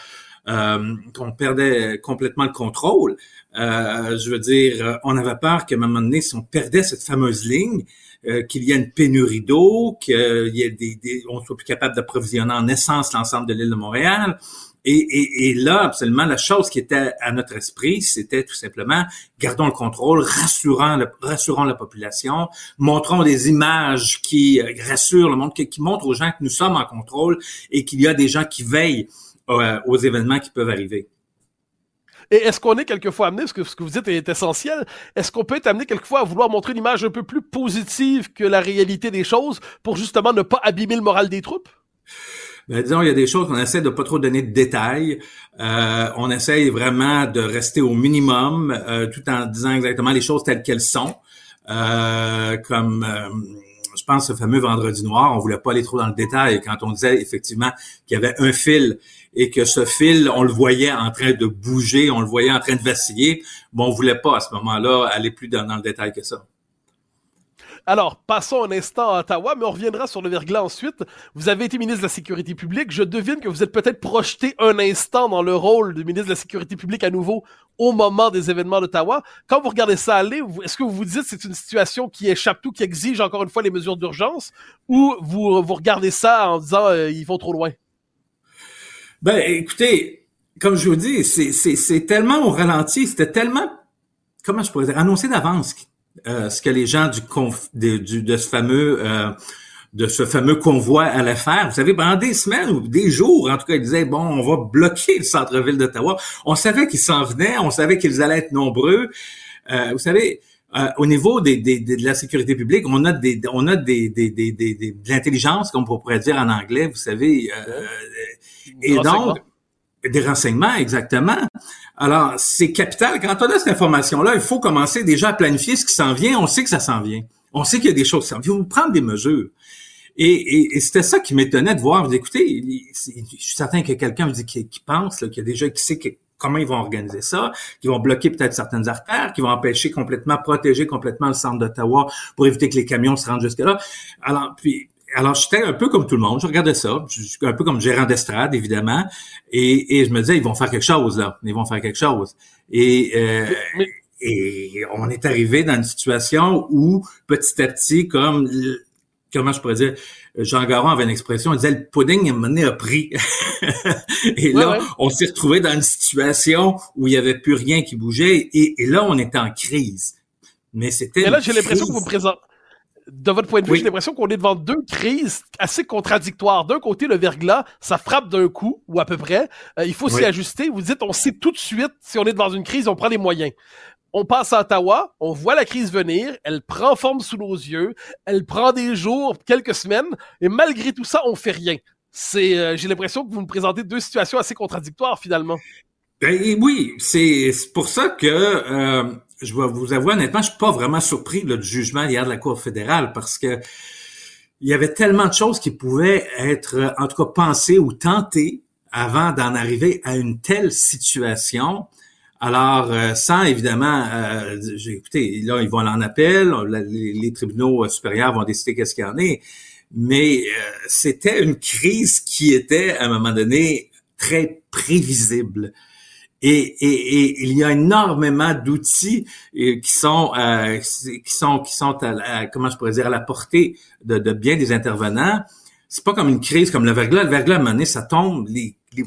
euh, qu'on perdait complètement le contrôle. Euh, je veux dire, on avait peur qu'à un moment donné, si on perdait cette fameuse ligne, euh, qu'il y ait une pénurie d'eau, qu'il y ait des, des, on soit plus capable d'approvisionner en essence l'ensemble de l'île de Montréal. Et, et, et, là, absolument, la chose qui était à notre esprit, c'était tout simplement gardons le contrôle, rassurant, rassurons la population, montrons des images qui rassurent le monde, qui, qui montrent aux gens que nous sommes en contrôle et qu'il y a des gens qui veillent euh, aux événements qui peuvent arriver. Et est-ce qu'on est quelquefois amené, parce que ce que vous dites est essentiel, est-ce qu'on peut être amené quelquefois à vouloir montrer une image un peu plus positive que la réalité des choses pour justement ne pas abîmer le moral des troupes? Ben, disons, il y a des choses qu'on essaie de pas trop donner de détails. Euh, on essaye vraiment de rester au minimum, euh, tout en disant exactement les choses telles qu'elles sont. Euh, comme je pense, ce fameux vendredi noir, on voulait pas aller trop dans le détail quand on disait effectivement qu'il y avait un fil et que ce fil, on le voyait en train de bouger, on le voyait en train de vaciller. Bon, on voulait pas à ce moment-là aller plus dans, le détail que ça. Alors, passons un instant à Ottawa, mais on reviendra sur le verglas ensuite. Vous avez été ministre de la Sécurité publique. Je devine que vous êtes peut-être projeté un instant dans le rôle de ministre de la Sécurité publique à nouveau au moment des événements d'Ottawa. Quand vous regardez ça aller, est-ce que vous vous dites que c'est une situation qui échappe tout, qui exige encore une fois les mesures d'urgence, ou vous, vous regardez ça en disant euh, ils vont trop loin? Ben, écoutez, comme je vous dis, c'est tellement au ralenti, c'était tellement, comment je pourrais dire, annoncé d'avance euh, ce que les gens du, de, du de ce fameux euh, de ce fameux convoi allaient faire. Vous savez, pendant des semaines ou des jours, en tout cas, ils disaient, bon, on va bloquer le centre-ville d'Ottawa. On savait qu'ils s'en venaient, on savait qu'ils allaient être nombreux. Euh, vous savez, euh, au niveau des, des, de la sécurité publique, on a des on a des, des, des, des de l'intelligence, comme on pourrait dire en anglais, vous savez. Euh, et donc, des renseignements, exactement. Alors, c'est capital. Quand on a cette information-là, il faut commencer déjà à planifier ce qui s'en vient. On sait que ça s'en vient. On sait qu'il y a des choses qui s'en viennent. Il faut prendre des mesures. Et, et, c'était ça qui m'étonnait de voir. Écoutez, je suis certain que quelqu'un me dit qui, pense, là, qui a déjà qui sait comment ils vont organiser ça, qui vont bloquer peut-être certaines artères, qui vont empêcher complètement, protéger complètement le centre d'Ottawa pour éviter que les camions se rendent jusque là. Alors, puis alors j'étais un peu comme tout le monde, je regardais ça, je suis un peu comme gérant d'estrade évidemment, et, et, je me disais ils vont faire quelque chose là, ils vont faire quelque chose. Et euh, et on est arrivé dans une situation où petit à petit, comme comment je pourrais dire, Jean Garon avait une expression, il disait le pudding à un moment a pris. et là, on s'est retrouvé dans une situation où il n'y avait plus rien qui bougeait, et, et là on était en crise. Mais c'était. Et là, j'ai l'impression que vous présentez de votre point de vue, j'ai l'impression qu'on est devant deux crises assez contradictoires. D'un côté, le verglas, ça frappe d'un coup, ou à peu près. Euh, il faut s'y ajuster. Vous dites, on sait tout de suite, si on est devant une crise, on prend les moyens. On passe à Ottawa, on voit la crise venir, elle prend forme sous nos yeux, elle prend des jours, quelques semaines, et malgré tout ça, on fait rien. C'est, euh, j'ai l'impression que vous me présentez deux situations assez contradictoires finalement. Ben, oui, c'est pour ça que euh, je vais vous avouer honnêtement, je suis pas vraiment surpris du jugement hier de la Cour fédérale parce que il y avait tellement de choses qui pouvaient être, en tout cas, pensées ou tentées avant d'en arriver à une telle situation. Alors, euh, sans évidemment, euh, écoutez, là, ils vont en appel, les, tribunaux supérieurs vont décider qu'est-ce qu'il y en est, mais euh, c'était une crise qui était, à un moment donné, très prévisible. Et, et, et, il y a énormément d'outils euh, qui sont euh, qui sont qui sont à, comment je pourrais dire à la portée de, de bien des intervenants. C'est pas comme une crise comme le verglas. Le verglas, à un moment donné, ça tombe, les, les,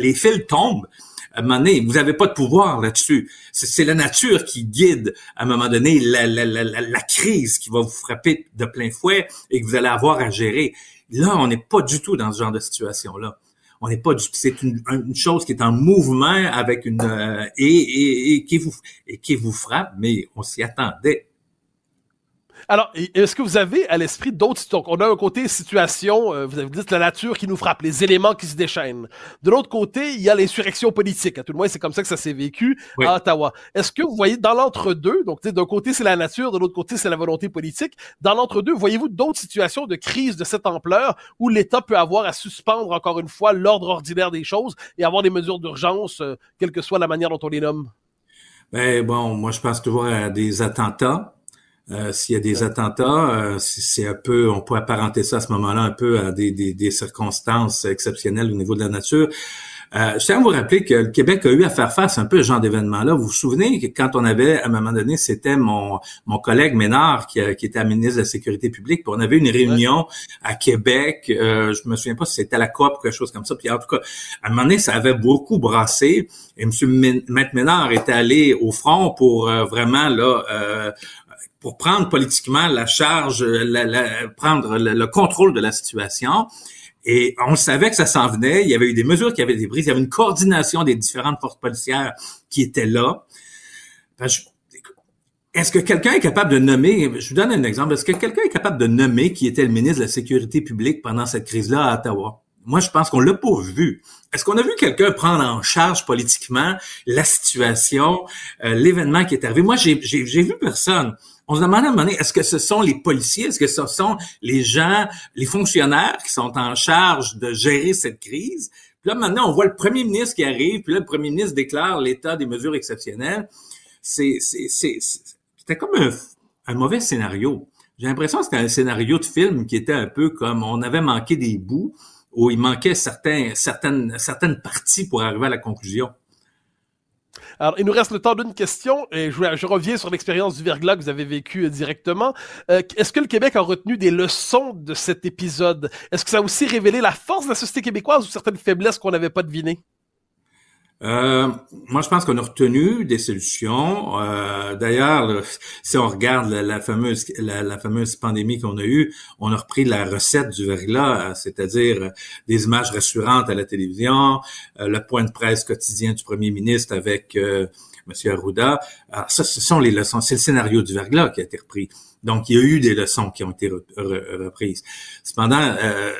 les fils tombent. À un moment donné, vous n'avez pas de pouvoir là-dessus. C'est la nature qui guide, à un moment donné, la, la, la, la, crise qui va vous frapper de plein fouet et que vous allez avoir à gérer. Là, on n'est pas du tout dans ce genre de situation-là on n'est pas c'est une, une, chose qui est en mouvement avec une euh, et, et, et, qui vous et qui vous frappe, mais on s'y attendait. Alors, est-ce que vous avez à l'esprit d'autres... Donc, on a un côté situation, euh, vous avez dit la nature qui nous frappe, les éléments qui se déchaînent. De l'autre côté, il y a l'insurrection politique. À tout le moins, c'est comme ça que ça s'est vécu à Ottawa. Est-ce que vous voyez dans l'entre-deux, donc d'un côté c'est la nature, de l'autre côté c'est la volonté politique, dans l'entre-deux, voyez-vous d'autres situations de crise de cette ampleur où l'État peut avoir à suspendre encore une fois l'ordre ordinaire des choses et avoir des mesures d'urgence, euh, quelle que soit la manière dont on les nomme? Ben bon, moi je pense toujours à des attentats. Euh, s'il y a des attentats, euh, c'est un peu, on peut apparenter ça à ce moment-là un peu à des, des, des, circonstances exceptionnelles au niveau de la nature. Euh, je tiens à vous rappeler que le Québec a eu à faire face un peu à ce genre d'événement-là. Vous vous souvenez que quand on avait, à un moment donné, c'était mon, mon collègue Ménard qui, qui était ministre de la Sécurité publique, puis on avait une réunion à Québec, euh, je me souviens pas si c'était à la COP ou quelque chose comme ça, puis en tout cas, à un moment donné, ça avait beaucoup brassé, et M. Maître Ménard était allé au front pour euh, vraiment, là, euh, pour prendre politiquement la charge, la, prendre le, contrôle de la situation. Et on savait que ça s'en venait. Il y avait eu des mesures qui avaient été prises. Il y avait une coordination des différentes forces policières qui étaient là. Est-ce que quelqu'un est capable de nommer, je vous donne un exemple, est-ce que quelqu'un est capable de nommer qui était le ministre de la Sécurité publique pendant cette crise-là à Ottawa? Moi, je pense qu'on l'a pas vu. Est-ce qu'on a vu quelqu'un prendre en charge politiquement la situation, euh, l'événement qui est arrivé? Moi, j'ai vu personne on se demande à un moment donné, est-ce que ce sont les policiers, est-ce que ce sont les gens, les fonctionnaires qui sont en charge de gérer cette crise? Puis là, maintenant, on voit le premier ministre qui arrive, puis là, le premier ministre déclare l'état des mesures exceptionnelles. C'est, c'était comme un, un mauvais scénario. J'ai l'impression que c'était un scénario de film qui était un peu comme on avait manqué des bouts, où il manquait certains, certaines, certaines parties pour arriver à la conclusion. Alors, il nous reste le temps d'une question et je, reviens sur l'expérience du verglas que vous avez vécu euh, directement. Euh, est-ce que le Québec a retenu des leçons de cet épisode? Est-ce que ça a aussi révélé la force de la société québécoise ou certaines faiblesses qu'on n'avait pas devinées? Euh, moi, je pense qu'on a retenu des solutions. Euh, D'ailleurs, si on regarde la, fameuse la, fameuse pandémie qu'on a eue, on a repris la recette du verglas, c'est-à-dire des images rassurantes à la télévision, euh, le point de presse quotidien du premier ministre avec euh, M. Arruda. Alors, ça, ce sont les leçons. C'est le scénario du verglas qui a été repris. Donc, il y a eu des leçons qui ont été reprises. Cependant, euh,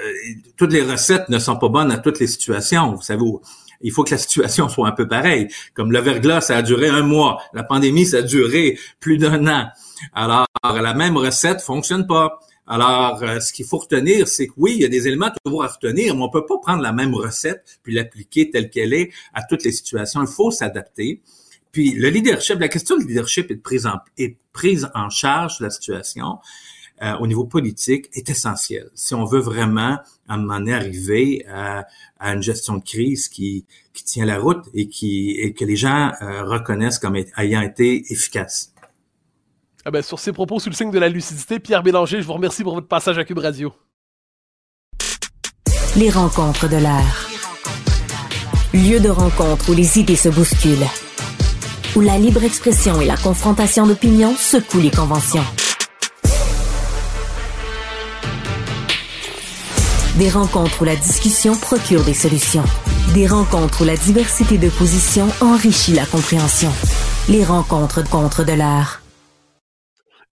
toutes les recettes ne sont pas bonnes à toutes les situations. Vous savez, il faut que la situation soit un peu pareille. Comme le verglas, ça a duré un mois. La pandémie, ça a duré plus d'un an. Alors, la même recette fonctionne pas. Alors, euh, ce qu'il faut retenir, c'est que oui, il y a des éléments toujours à retenir, mais on peut pas prendre la même recette puis l'appliquer telle qu'elle est à toutes les situations. Il faut s'adapter. Puis le leadership, la question du leadership est prise en, est prise en charge de la situation. Euh, au niveau politique est essentiel. Si on veut vraiment, à un moment donné, arriver à, une gestion de crise qui, qui tient la route et, qui, et que les gens euh, reconnaissent comme ayant été efficace. Ah ben, sur ces propos sous le signe de la lucidité, Pierre Bélanger, je vous remercie pour votre passage à Cube Radio. Les rencontres de l'air. Lieu de rencontre où les idées se bousculent. Où la libre expression et la confrontation d'opinions secouent les conventions. Des rencontres où la discussion procure des solutions. Des rencontres où la diversité de positions enrichit la compréhension. Les rencontres contre de l'art.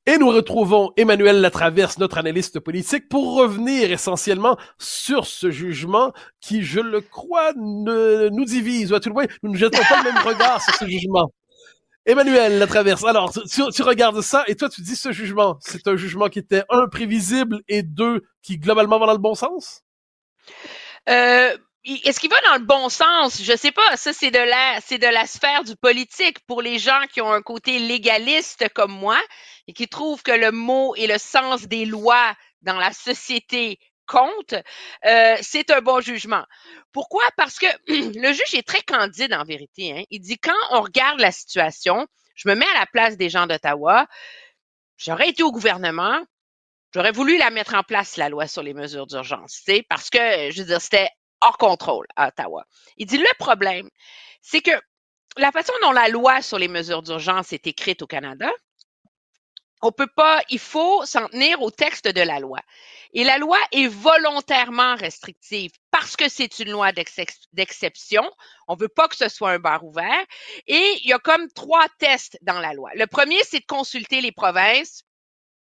Et nous retrouvons Emmanuel Latraverse, notre analyste politique, pour revenir essentiellement sur ce jugement qui, je le crois, ne, nous divise. Ou tout le moins, nous ne jetons pas le même regard sur ce jugement. Emmanuel la traverse. Alors, tu, regardes ça et toi, tu dis ce jugement. C'est un jugement qui était, un, prévisible et deux, qui globalement va dans le bon sens? Euh, est-ce qu'il va dans le bon sens? Je sais pas. Ça, c'est de la, c'est de la sphère du politique pour les gens qui ont un côté légaliste comme moi et qui trouvent que le mot et le sens des lois dans la société compte, euh, c'est un bon jugement. Pourquoi? Parce que le juge est très candide en vérité. Hein. Il dit quand on regarde la situation, je me mets à la place des gens d'Ottawa, j'aurais été au gouvernement, j'aurais voulu la mettre en place, la loi sur les mesures d'urgence, parce que, je veux dire, c'était hors contrôle à Ottawa. Il dit le problème, c'est que la façon dont la loi sur les mesures d'urgence est écrite au Canada, on peut pas, il faut s'en tenir au texte de la loi. Et la loi est volontairement restrictive parce que c'est une loi d'exception. On veut pas que ce soit un bar ouvert. Et il y a comme trois tests dans la loi. Le premier, c'est de consulter les provinces.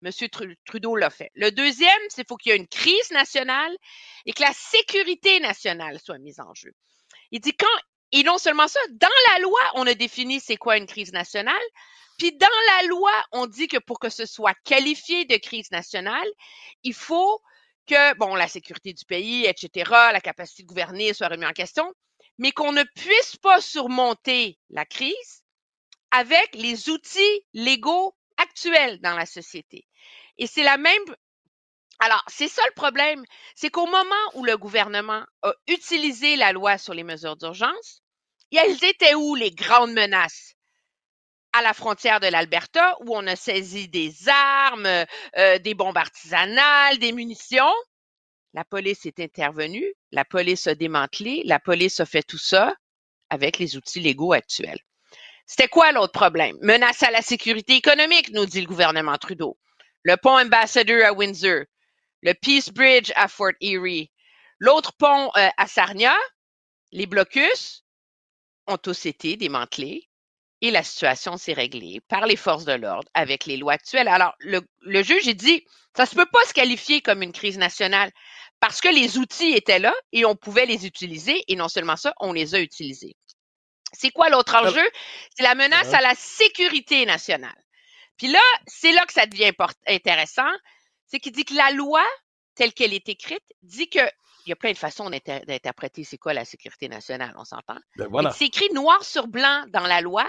Monsieur Trudeau l'a fait. Le deuxième, c'est qu'il faut qu'il y ait une crise nationale et que la sécurité nationale soit mise en jeu. Il dit quand, et non seulement ça, dans la loi, on a défini c'est quoi une crise nationale, puis dans la loi, on dit que pour que ce soit qualifié de crise nationale, il faut que, bon, la sécurité du pays, etc., la capacité de gouverner soit remise en question, mais qu'on ne puisse pas surmonter la crise avec les outils légaux actuels dans la société. Et c'est la même Alors, c'est ça le problème. C'est qu'au moment où le gouvernement a utilisé la loi sur les mesures d'urgence, elles étaient où les grandes menaces? À la frontière de l'Alberta, où on a saisi des armes, euh, des bombes artisanales, des munitions. La police est intervenue, la police a démantelé, la police a fait tout ça avec les outils légaux actuels. C'était quoi l'autre problème? Menace à la sécurité économique, nous dit le gouvernement Trudeau. Le pont Ambassador à Windsor, le Peace Bridge à Fort Erie, l'autre pont euh, à Sarnia, les blocus ont tous été démantelés et la situation s'est réglée par les forces de l'ordre avec les lois actuelles. Alors, le, le juge, il dit, ça se peut pas se qualifier comme une crise nationale parce que les outils étaient là et on pouvait les utiliser et non seulement ça, on les a utilisés. C'est quoi l'autre enjeu? C'est la menace à la sécurité nationale. Puis là, c'est là que ça devient intéressant, c'est qu'il dit que la loi, telle qu'elle est écrite, dit que il y a plein de façons d'interpréter c'est quoi la sécurité nationale, on s'entend. Ben voilà. C'est écrit noir sur blanc dans la loi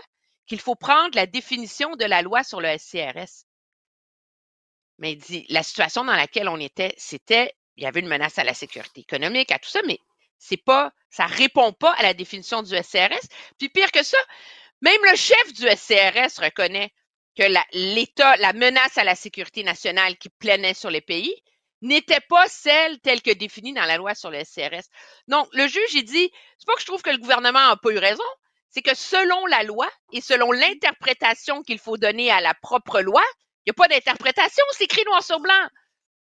qu'il faut prendre la définition de la loi sur le SCRS. Mais il dit, la situation dans laquelle on était, c'était, il y avait une menace à la sécurité économique, à tout ça, mais c'est pas, ça répond pas à la définition du SCRS. Puis pire que ça, même le chef du SCRS reconnaît que l'État, la, menace à la sécurité nationale qui planait sur les pays n'était pas celle telle que définie dans la loi sur le SCRS. Donc, le juge, il dit, c'est pas que je trouve que le gouvernement n'a pas eu raison, c'est que selon la loi et selon l'interprétation qu'il faut donner à la propre loi, il n'y a pas d'interprétation, c'est écrit noir sur blanc.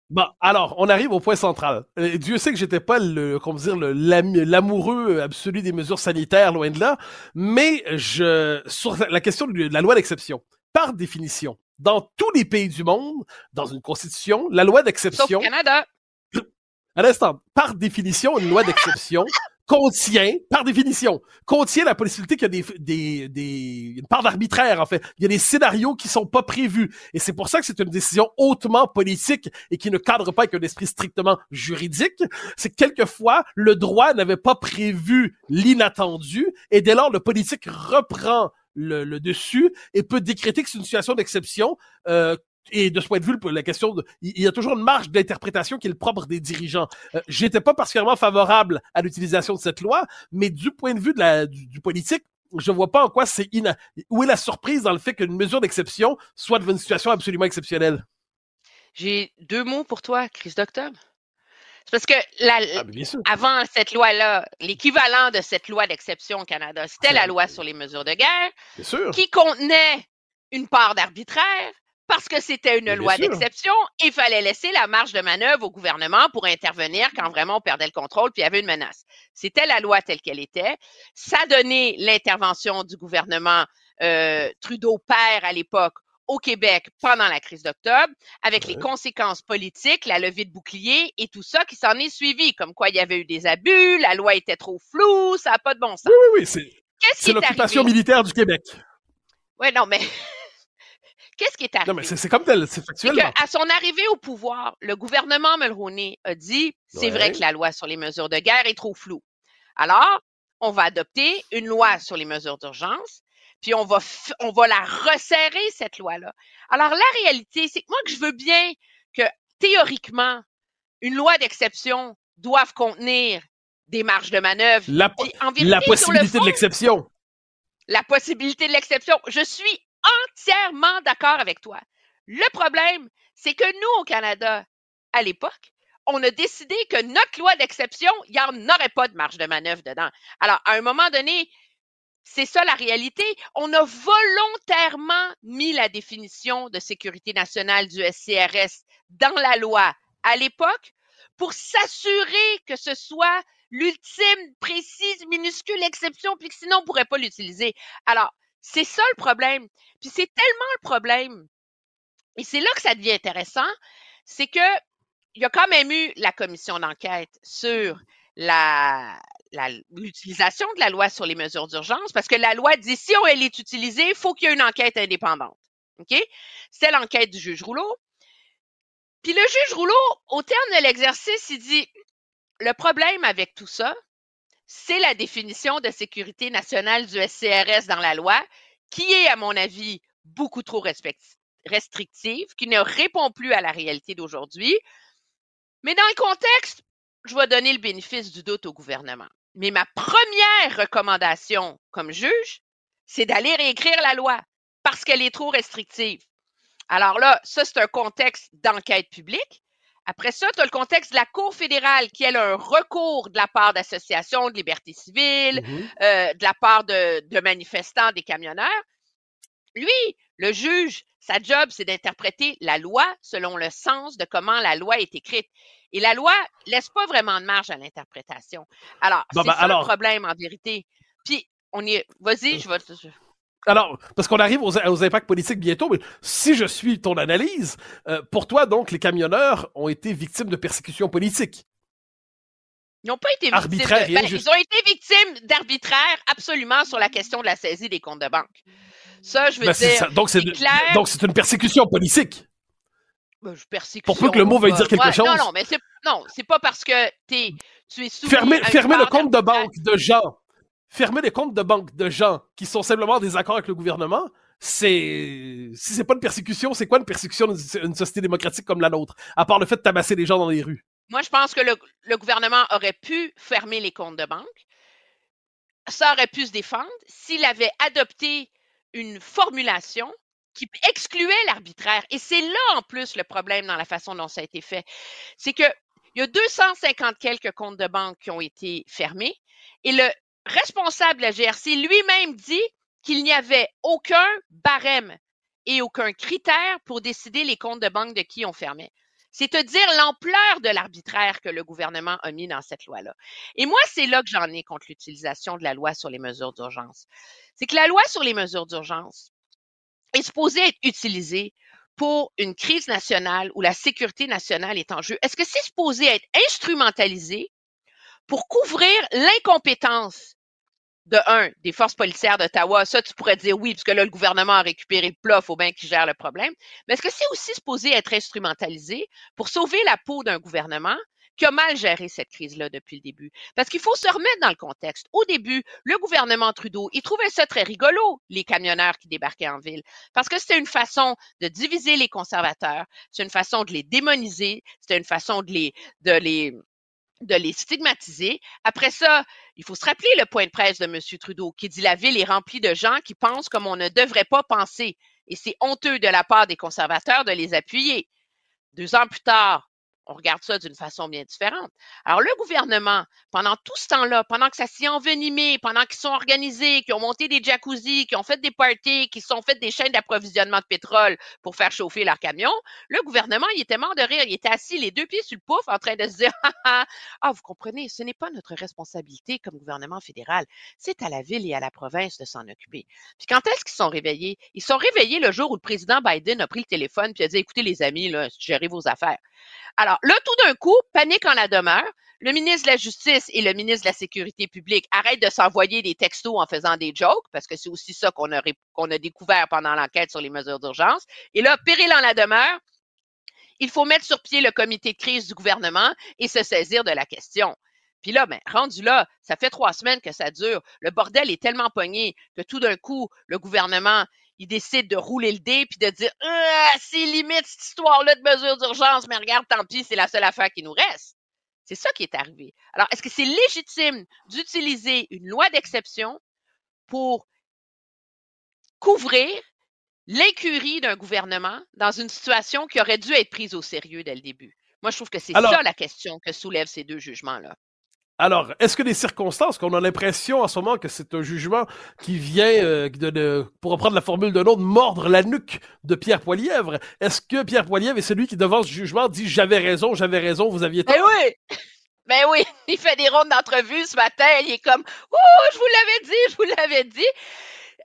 Bon, alors, on arrive au point central. Euh, Dieu sait que j'étais pas le, comment dire, l'amoureux absolu des mesures sanitaires, loin de là, mais je, sur la question de la loi d'exception, par définition, dans tous les pays du monde, dans une constitution, la loi d'exception. Sauf Canada. À l'instant, par définition, une loi d'exception contient, par définition, contient la possibilité qu'il y a des, des, des une part d'arbitraire, en fait. Il y a des scénarios qui sont pas prévus. Et c'est pour ça que c'est une décision hautement politique et qui ne cadre pas avec un esprit strictement juridique. C'est que quelquefois, le droit n'avait pas prévu l'inattendu et dès lors, le politique reprend le, le, dessus et peut décréter que c'est une situation d'exception euh, et de ce point de vue, la question de, il y a toujours une marge d'interprétation qui est le propre des dirigeants. Euh, J'étais pas particulièrement favorable à l'utilisation de cette loi, mais du point de vue de la, du, politique, je vois pas en quoi c'est ina... où est la surprise dans le fait qu'une mesure d'exception soit devant une situation absolument exceptionnelle? J'ai deux mots pour toi, Chris d'octobre. C'est parce que la, ah, avant cette loi-là, l'équivalent de cette loi d'exception au Canada, c'était la loi sur les mesures de guerre, qui contenait une part d'arbitraire, parce que c'était une loi d'exception, il fallait laisser la marge de manœuvre au gouvernement pour intervenir quand vraiment on perdait le contrôle puis il y avait une menace. C'était la loi telle qu'elle était. Ça donnait l'intervention du gouvernement euh, Trudeau père à l'époque au Québec pendant la crise d'octobre, avec les conséquences politiques, la levée de boucliers et tout ça qui s'en est suivi, comme quoi il y avait eu des abus, la loi était trop floue, ça n'a pas de bon sens. Oui, oui, oui, c'est l'occupation militaire du Québec. Oui, non, mais Qu'est-ce qui est arrivé? Non, mais c'est comme tel, c'est factuellement. à son arrivée au pouvoir, le gouvernement Mulroney a dit c'est vrai que la loi sur les mesures de guerre est trop floue. Alors, on va adopter une loi sur les mesures d'urgence, puis on va, on va la resserrer, cette loi-là. Alors, la réalité, c'est que moi, que je veux bien que théoriquement, une loi d'exception doive contenir des marges de manœuvre. La, la possibilité de l'exception. La possibilité de l'exception. Je suis entièrement d'accord avec toi. Le problème, c'est que nous, au Canada, à l'époque, on a décidé que notre loi d'exception, il n'y en aurait pas de marge de manœuvre dedans. Alors, à un moment donné, c'est ça la réalité. On a volontairement mis la définition de sécurité nationale du SCRS dans la loi à l'époque pour s'assurer que ce soit l'ultime, précise, minuscule exception, puis que sinon on ne pourrait pas l'utiliser. Alors, c'est ça le problème. Puis c'est tellement le problème. Et c'est là que ça devient intéressant, c'est que il y a quand même eu la commission d'enquête sur l'utilisation de la loi sur les mesures d'urgence, parce que la loi dit si elle est utilisée, il faut qu'il y ait une enquête indépendante. C'est l'enquête du juge Rouleau. Puis le juge Rouleau, au terme de l'exercice, il dit le problème avec tout ça, c'est la définition de sécurité nationale du SCRS dans la loi, qui est, à mon avis, beaucoup trop restrictive, qui ne répond plus à la réalité d'aujourd'hui. Mais dans le contexte, je vais donner le bénéfice du doute au gouvernement. Mais ma première recommandation comme juge, c'est d'aller réécrire la loi parce qu'elle est trop restrictive. Alors là, ça, c'est un contexte d'enquête publique. Après ça, tu as le contexte de la Cour fédérale qui a un recours de la part d'associations de liberté civile, Mhm. euh, de la part de, de manifestants, des camionneurs. Lui, le juge, sa job, c'est d'interpréter la loi selon le sens de comment la loi est écrite. Et la loi laisse pas vraiment de marge à l'interprétation. Alors, Bon, c'est ben, ça alors- le problème en vérité. Puis, on y est. Vas-y, je vais. Alors, parce qu'on arrive aux, aux impacts politiques bientôt, mais si je suis ton analyse, euh, pour toi, donc, les camionneurs ont été victimes de persécutions politiques. Ils n'ont pas été victimes. De- ben, Ils ont été victimes d'arbitraire absolument sur la question de la saisie des comptes de banque. Ça, je veux Ben, dire. Donc, c'est clair. donc c'est une persécution politique. Ben, je Pour peu que le mot veuille dire quelque Ouais, chose. Non, non, mais c'est non, c'est pas parce que t'es, tu es soumis à une fermer le compte de banque de gens, fermer les comptes de banque de gens qui sont simplement en désaccord avec le gouvernement, c'est si c'est pas une persécution, c'est quoi une persécution d'une une société démocratique comme la nôtre, à part le fait de tabasser les gens dans les rues? Moi, je pense que le, le gouvernement aurait pu fermer les comptes de banque. Ça aurait pu se défendre s'il avait adopté une formulation qui excluait l'arbitraire. Et c'est là, en plus, le problème dans la façon dont ça a été fait. C'est que il y a 250 quelques comptes de banque qui ont été fermés et le responsable de la GRC lui-même dit qu'il n'y avait aucun barème et aucun critère pour décider les comptes de banque de qui on fermait. C'est te dire l'ampleur de l'arbitraire que le gouvernement a mis dans cette loi-là. Et moi, c'est là que j'en ai contre l'utilisation de la loi sur les mesures d'urgence. C'est que la loi sur les mesures d'urgence est supposée être utilisée pour une crise nationale où la sécurité nationale est en jeu. Est-ce que c'est supposé être instrumentalisé pour couvrir l'incompétence de un, des forces policières d'Ottawa, ça, tu pourrais dire oui, puisque là, le gouvernement a récupéré le plat, faut bien qu'il gère le problème. Mais est-ce que c'est aussi supposé être instrumentalisé pour sauver la peau d'un gouvernement qui a mal géré cette crise-là depuis le début? Parce qu'il faut se remettre dans le contexte. Au début, le gouvernement Trudeau, il trouvait ça très rigolo, les camionneurs qui débarquaient en ville, parce que c'était une façon de diviser les conservateurs, c'est une façon de les démoniser, c'était une façon de les, de les, de les stigmatiser. Après ça, il faut se rappeler le point de presse de M. Trudeau qui dit la ville est remplie de gens qui pensent comme on ne devrait pas penser. Et c'est honteux de la part des conservateurs de les appuyer. Deux ans plus tard, on regarde ça d'une façon bien différente. Alors, le gouvernement, pendant tout ce temps-là, pendant que ça s'est envenimé, pendant qu'ils sont organisés, qu'ils ont monté des jacuzzis, qu'ils ont fait des parties, qu'ils sont fait des chaînes d'approvisionnement de pétrole pour faire chauffer leurs camions, le gouvernement, il était mort de rire. Il était assis les deux pieds sur le pouf en train de se dire, ah, ah, ah, vous comprenez, ce n'est pas notre responsabilité comme gouvernement fédéral. C'est à la ville et à la province de s'en occuper. Puis quand est-ce qu'ils sont réveillés? Ils sont réveillés le jour où le président Biden a pris le téléphone puis a dit, écoutez les amis, là, gérez vos affaires. Alors là, tout d'un coup, panique en la demeure. Le ministre de la Justice et le ministre de la Sécurité publique arrêtent de s'envoyer des textos en faisant des jokes, parce que c'est aussi ça qu'on a, qu'on a découvert pendant l'enquête sur les mesures d'urgence. Et là, péril en la demeure, il faut mettre sur pied le comité de crise du gouvernement et se saisir de la question. Puis là, ben, rendu là, ça fait trois semaines que ça dure. Le bordel est tellement pogné que tout d'un coup, le gouvernement, il décide de rouler le dé puis de dire ah, c'est limite cette histoire-là de mesures d'urgence, mais regarde, tant pis, c'est la seule affaire qui nous reste. C'est ça qui est arrivé. Alors, est-ce que c'est légitime d'utiliser une loi d'exception pour couvrir l'incurie d'un gouvernement dans une situation qui aurait dû être prise au sérieux dès le début? Moi, je trouve que c'est ça la question que soulèvent ces deux jugements-là. Alors, est-ce que les circonstances, qu'on a l'impression en ce moment que c'est un jugement qui vient, euh, de- pour reprendre la formule d'un autre, mordre la nuque de Pierre Poilièvre, est-ce que Pierre Poilièvre est celui qui, devant ce jugement, dit « j'avais raison, j'avais raison, vous aviez tort Ben oui! Ben oui, il fait des rondes d'entrevue ce matin, il est comme Oh, je vous l'avais dit, je vous l'avais dit.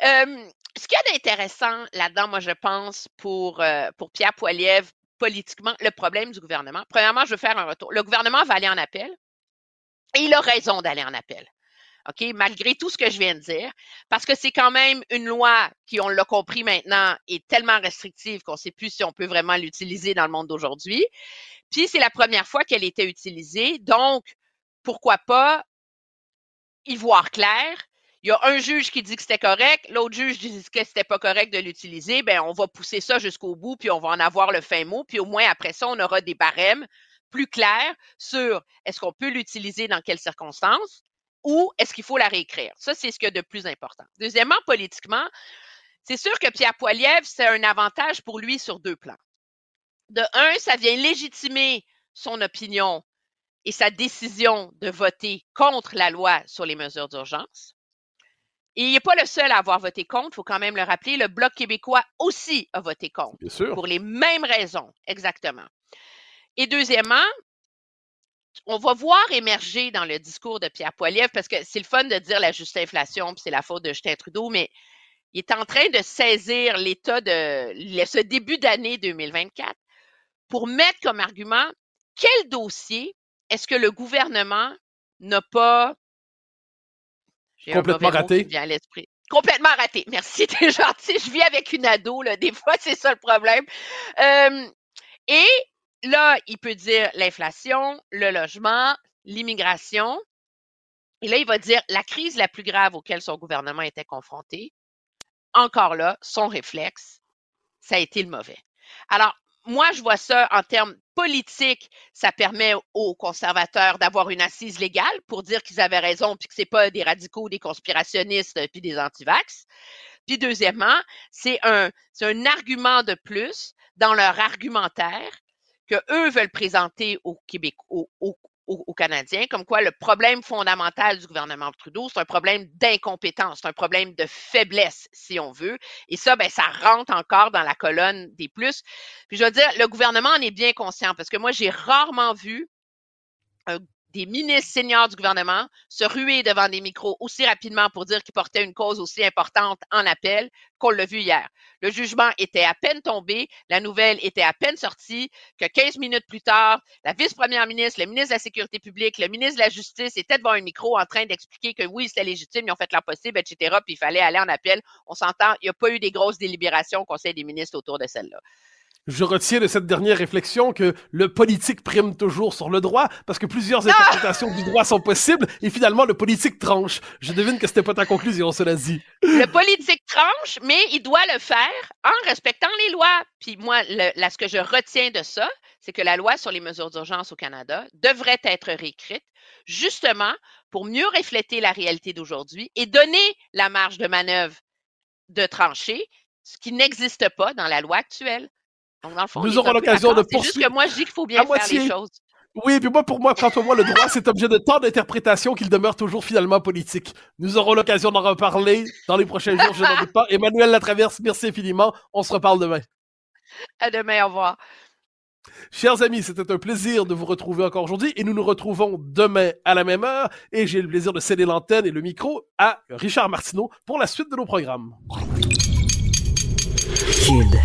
Euh, ce qu'il y a d'intéressant là-dedans, moi, je pense, pour, euh, Pierre Poilievre, politiquement, le problème du gouvernement. Premièrement, je veux faire un retour. Le gouvernement va aller en appel et il a raison d'aller en appel. OK, malgré tout ce que je viens de dire, parce que c'est quand même une loi qui, on l'a compris maintenant, est tellement restrictive qu'on ne sait plus si on peut vraiment l'utiliser dans le monde d'aujourd'hui. Puis c'est la première fois qu'elle était utilisée, donc pourquoi pas y voir clair. Il y a un juge qui dit que c'était correct, l'autre juge dit que c'était pas correct de l'utiliser. Ben on va pousser ça jusqu'au bout, puis on va en avoir le fin mot, puis au moins après ça, on aura des barèmes plus claire sur est-ce qu'on peut l'utiliser dans quelles circonstances ou est-ce qu'il faut la réécrire. Ça, c'est ce qu'il y a de plus important. Deuxièmement, politiquement, c'est sûr que Pierre Poilievre, c'est un avantage pour lui sur deux plans. De un, ça vient légitimer son opinion et sa décision de voter contre la loi sur les mesures d'urgence. Et il n'est pas le seul à avoir voté contre, il faut quand même le rappeler. Le Bloc québécois aussi a voté contre. Bien sûr. Pour les mêmes raisons, exactement. Et deuxièmement, on va voir émerger dans le discours de Pierre Poilievre, parce que c'est le fun de dire la juste inflation, puis c'est la faute de Justin Trudeau, mais il est en train de saisir l'état de ce début d'année 2024 pour mettre comme argument quel dossier est-ce que le gouvernement n'a pas Complètement raté. Complètement raté. Merci, t'es gentil. Je vis avec une ado, là. Des fois, c'est ça le problème. Euh, et là, il peut dire l'inflation, le logement, l'immigration. Et là, il va dire la crise la plus grave auquel son gouvernement était confronté. Encore là, son réflexe, ça a été le mauvais. Alors, moi, je vois ça en termes politiques, ça permet aux conservateurs d'avoir une assise légale pour dire qu'ils avaient raison puis que c'est pas des radicaux, des conspirationnistes puis des antivax. Puis deuxièmement, c'est un argument de plus dans leur argumentaire que eux veulent présenter au Québec, au, aux, Canadiens, comme quoi le problème fondamental du gouvernement Trudeau, c'est un problème d'incompétence, c'est un problème de faiblesse, si on veut. Et ça, ben, ça rentre encore dans la colonne des plus. Puis je veux dire, le gouvernement en est bien conscient parce que moi, j'ai rarement vu un des ministres seniors du gouvernement se ruer devant des micros aussi rapidement pour dire qu'ils portaient une cause aussi importante en appel qu'on l'a vu hier. Le jugement était à peine tombé, la nouvelle était à peine sortie, que 15 minutes plus tard, la vice-première ministre, le ministre de la Sécurité publique, le ministre de la Justice étaient devant un micro en train d'expliquer que oui, c'était légitime, ils ont fait l'impossible, etc., puis il fallait aller en appel. On s'entend, il n'y a pas eu des grosses délibérations au Conseil des ministres autour de celle-là. Je retiens de cette dernière réflexion que le politique prime toujours sur le droit parce que plusieurs interprétations du droit sont possibles et finalement le politique tranche. Je devine que c'était pas ta conclusion, cela dit. Le politique tranche, mais il doit le faire en respectant les lois. Puis moi, là, ce que je retiens de ça, c'est que la loi sur les mesures d'urgence au Canada devrait être réécrite justement pour mieux refléter la réalité d'aujourd'hui et donner la marge de manœuvre de trancher, ce qui n'existe pas dans la loi actuelle. Donc, dans le fond, nous aurons l'occasion de poursuivre. C'est juste que moi, je dis qu'il faut bien faire les choses. Oui, puis moi, pour moi, quant à moi, le droit, c'est objet de tant d'interprétation qu'il demeure toujours finalement politique. Nous aurons l'occasion d'en reparler dans les prochains jours, je n'en doute pas. Emmanuel Latraverse, merci infiniment. On se reparle demain. À demain, au revoir. Chers amis, c'était un plaisir de vous retrouver encore aujourd'hui et nous nous retrouvons demain à la même heure et j'ai le plaisir de céder l'antenne et le micro à Richard Martineau pour la suite de nos programmes. Kid.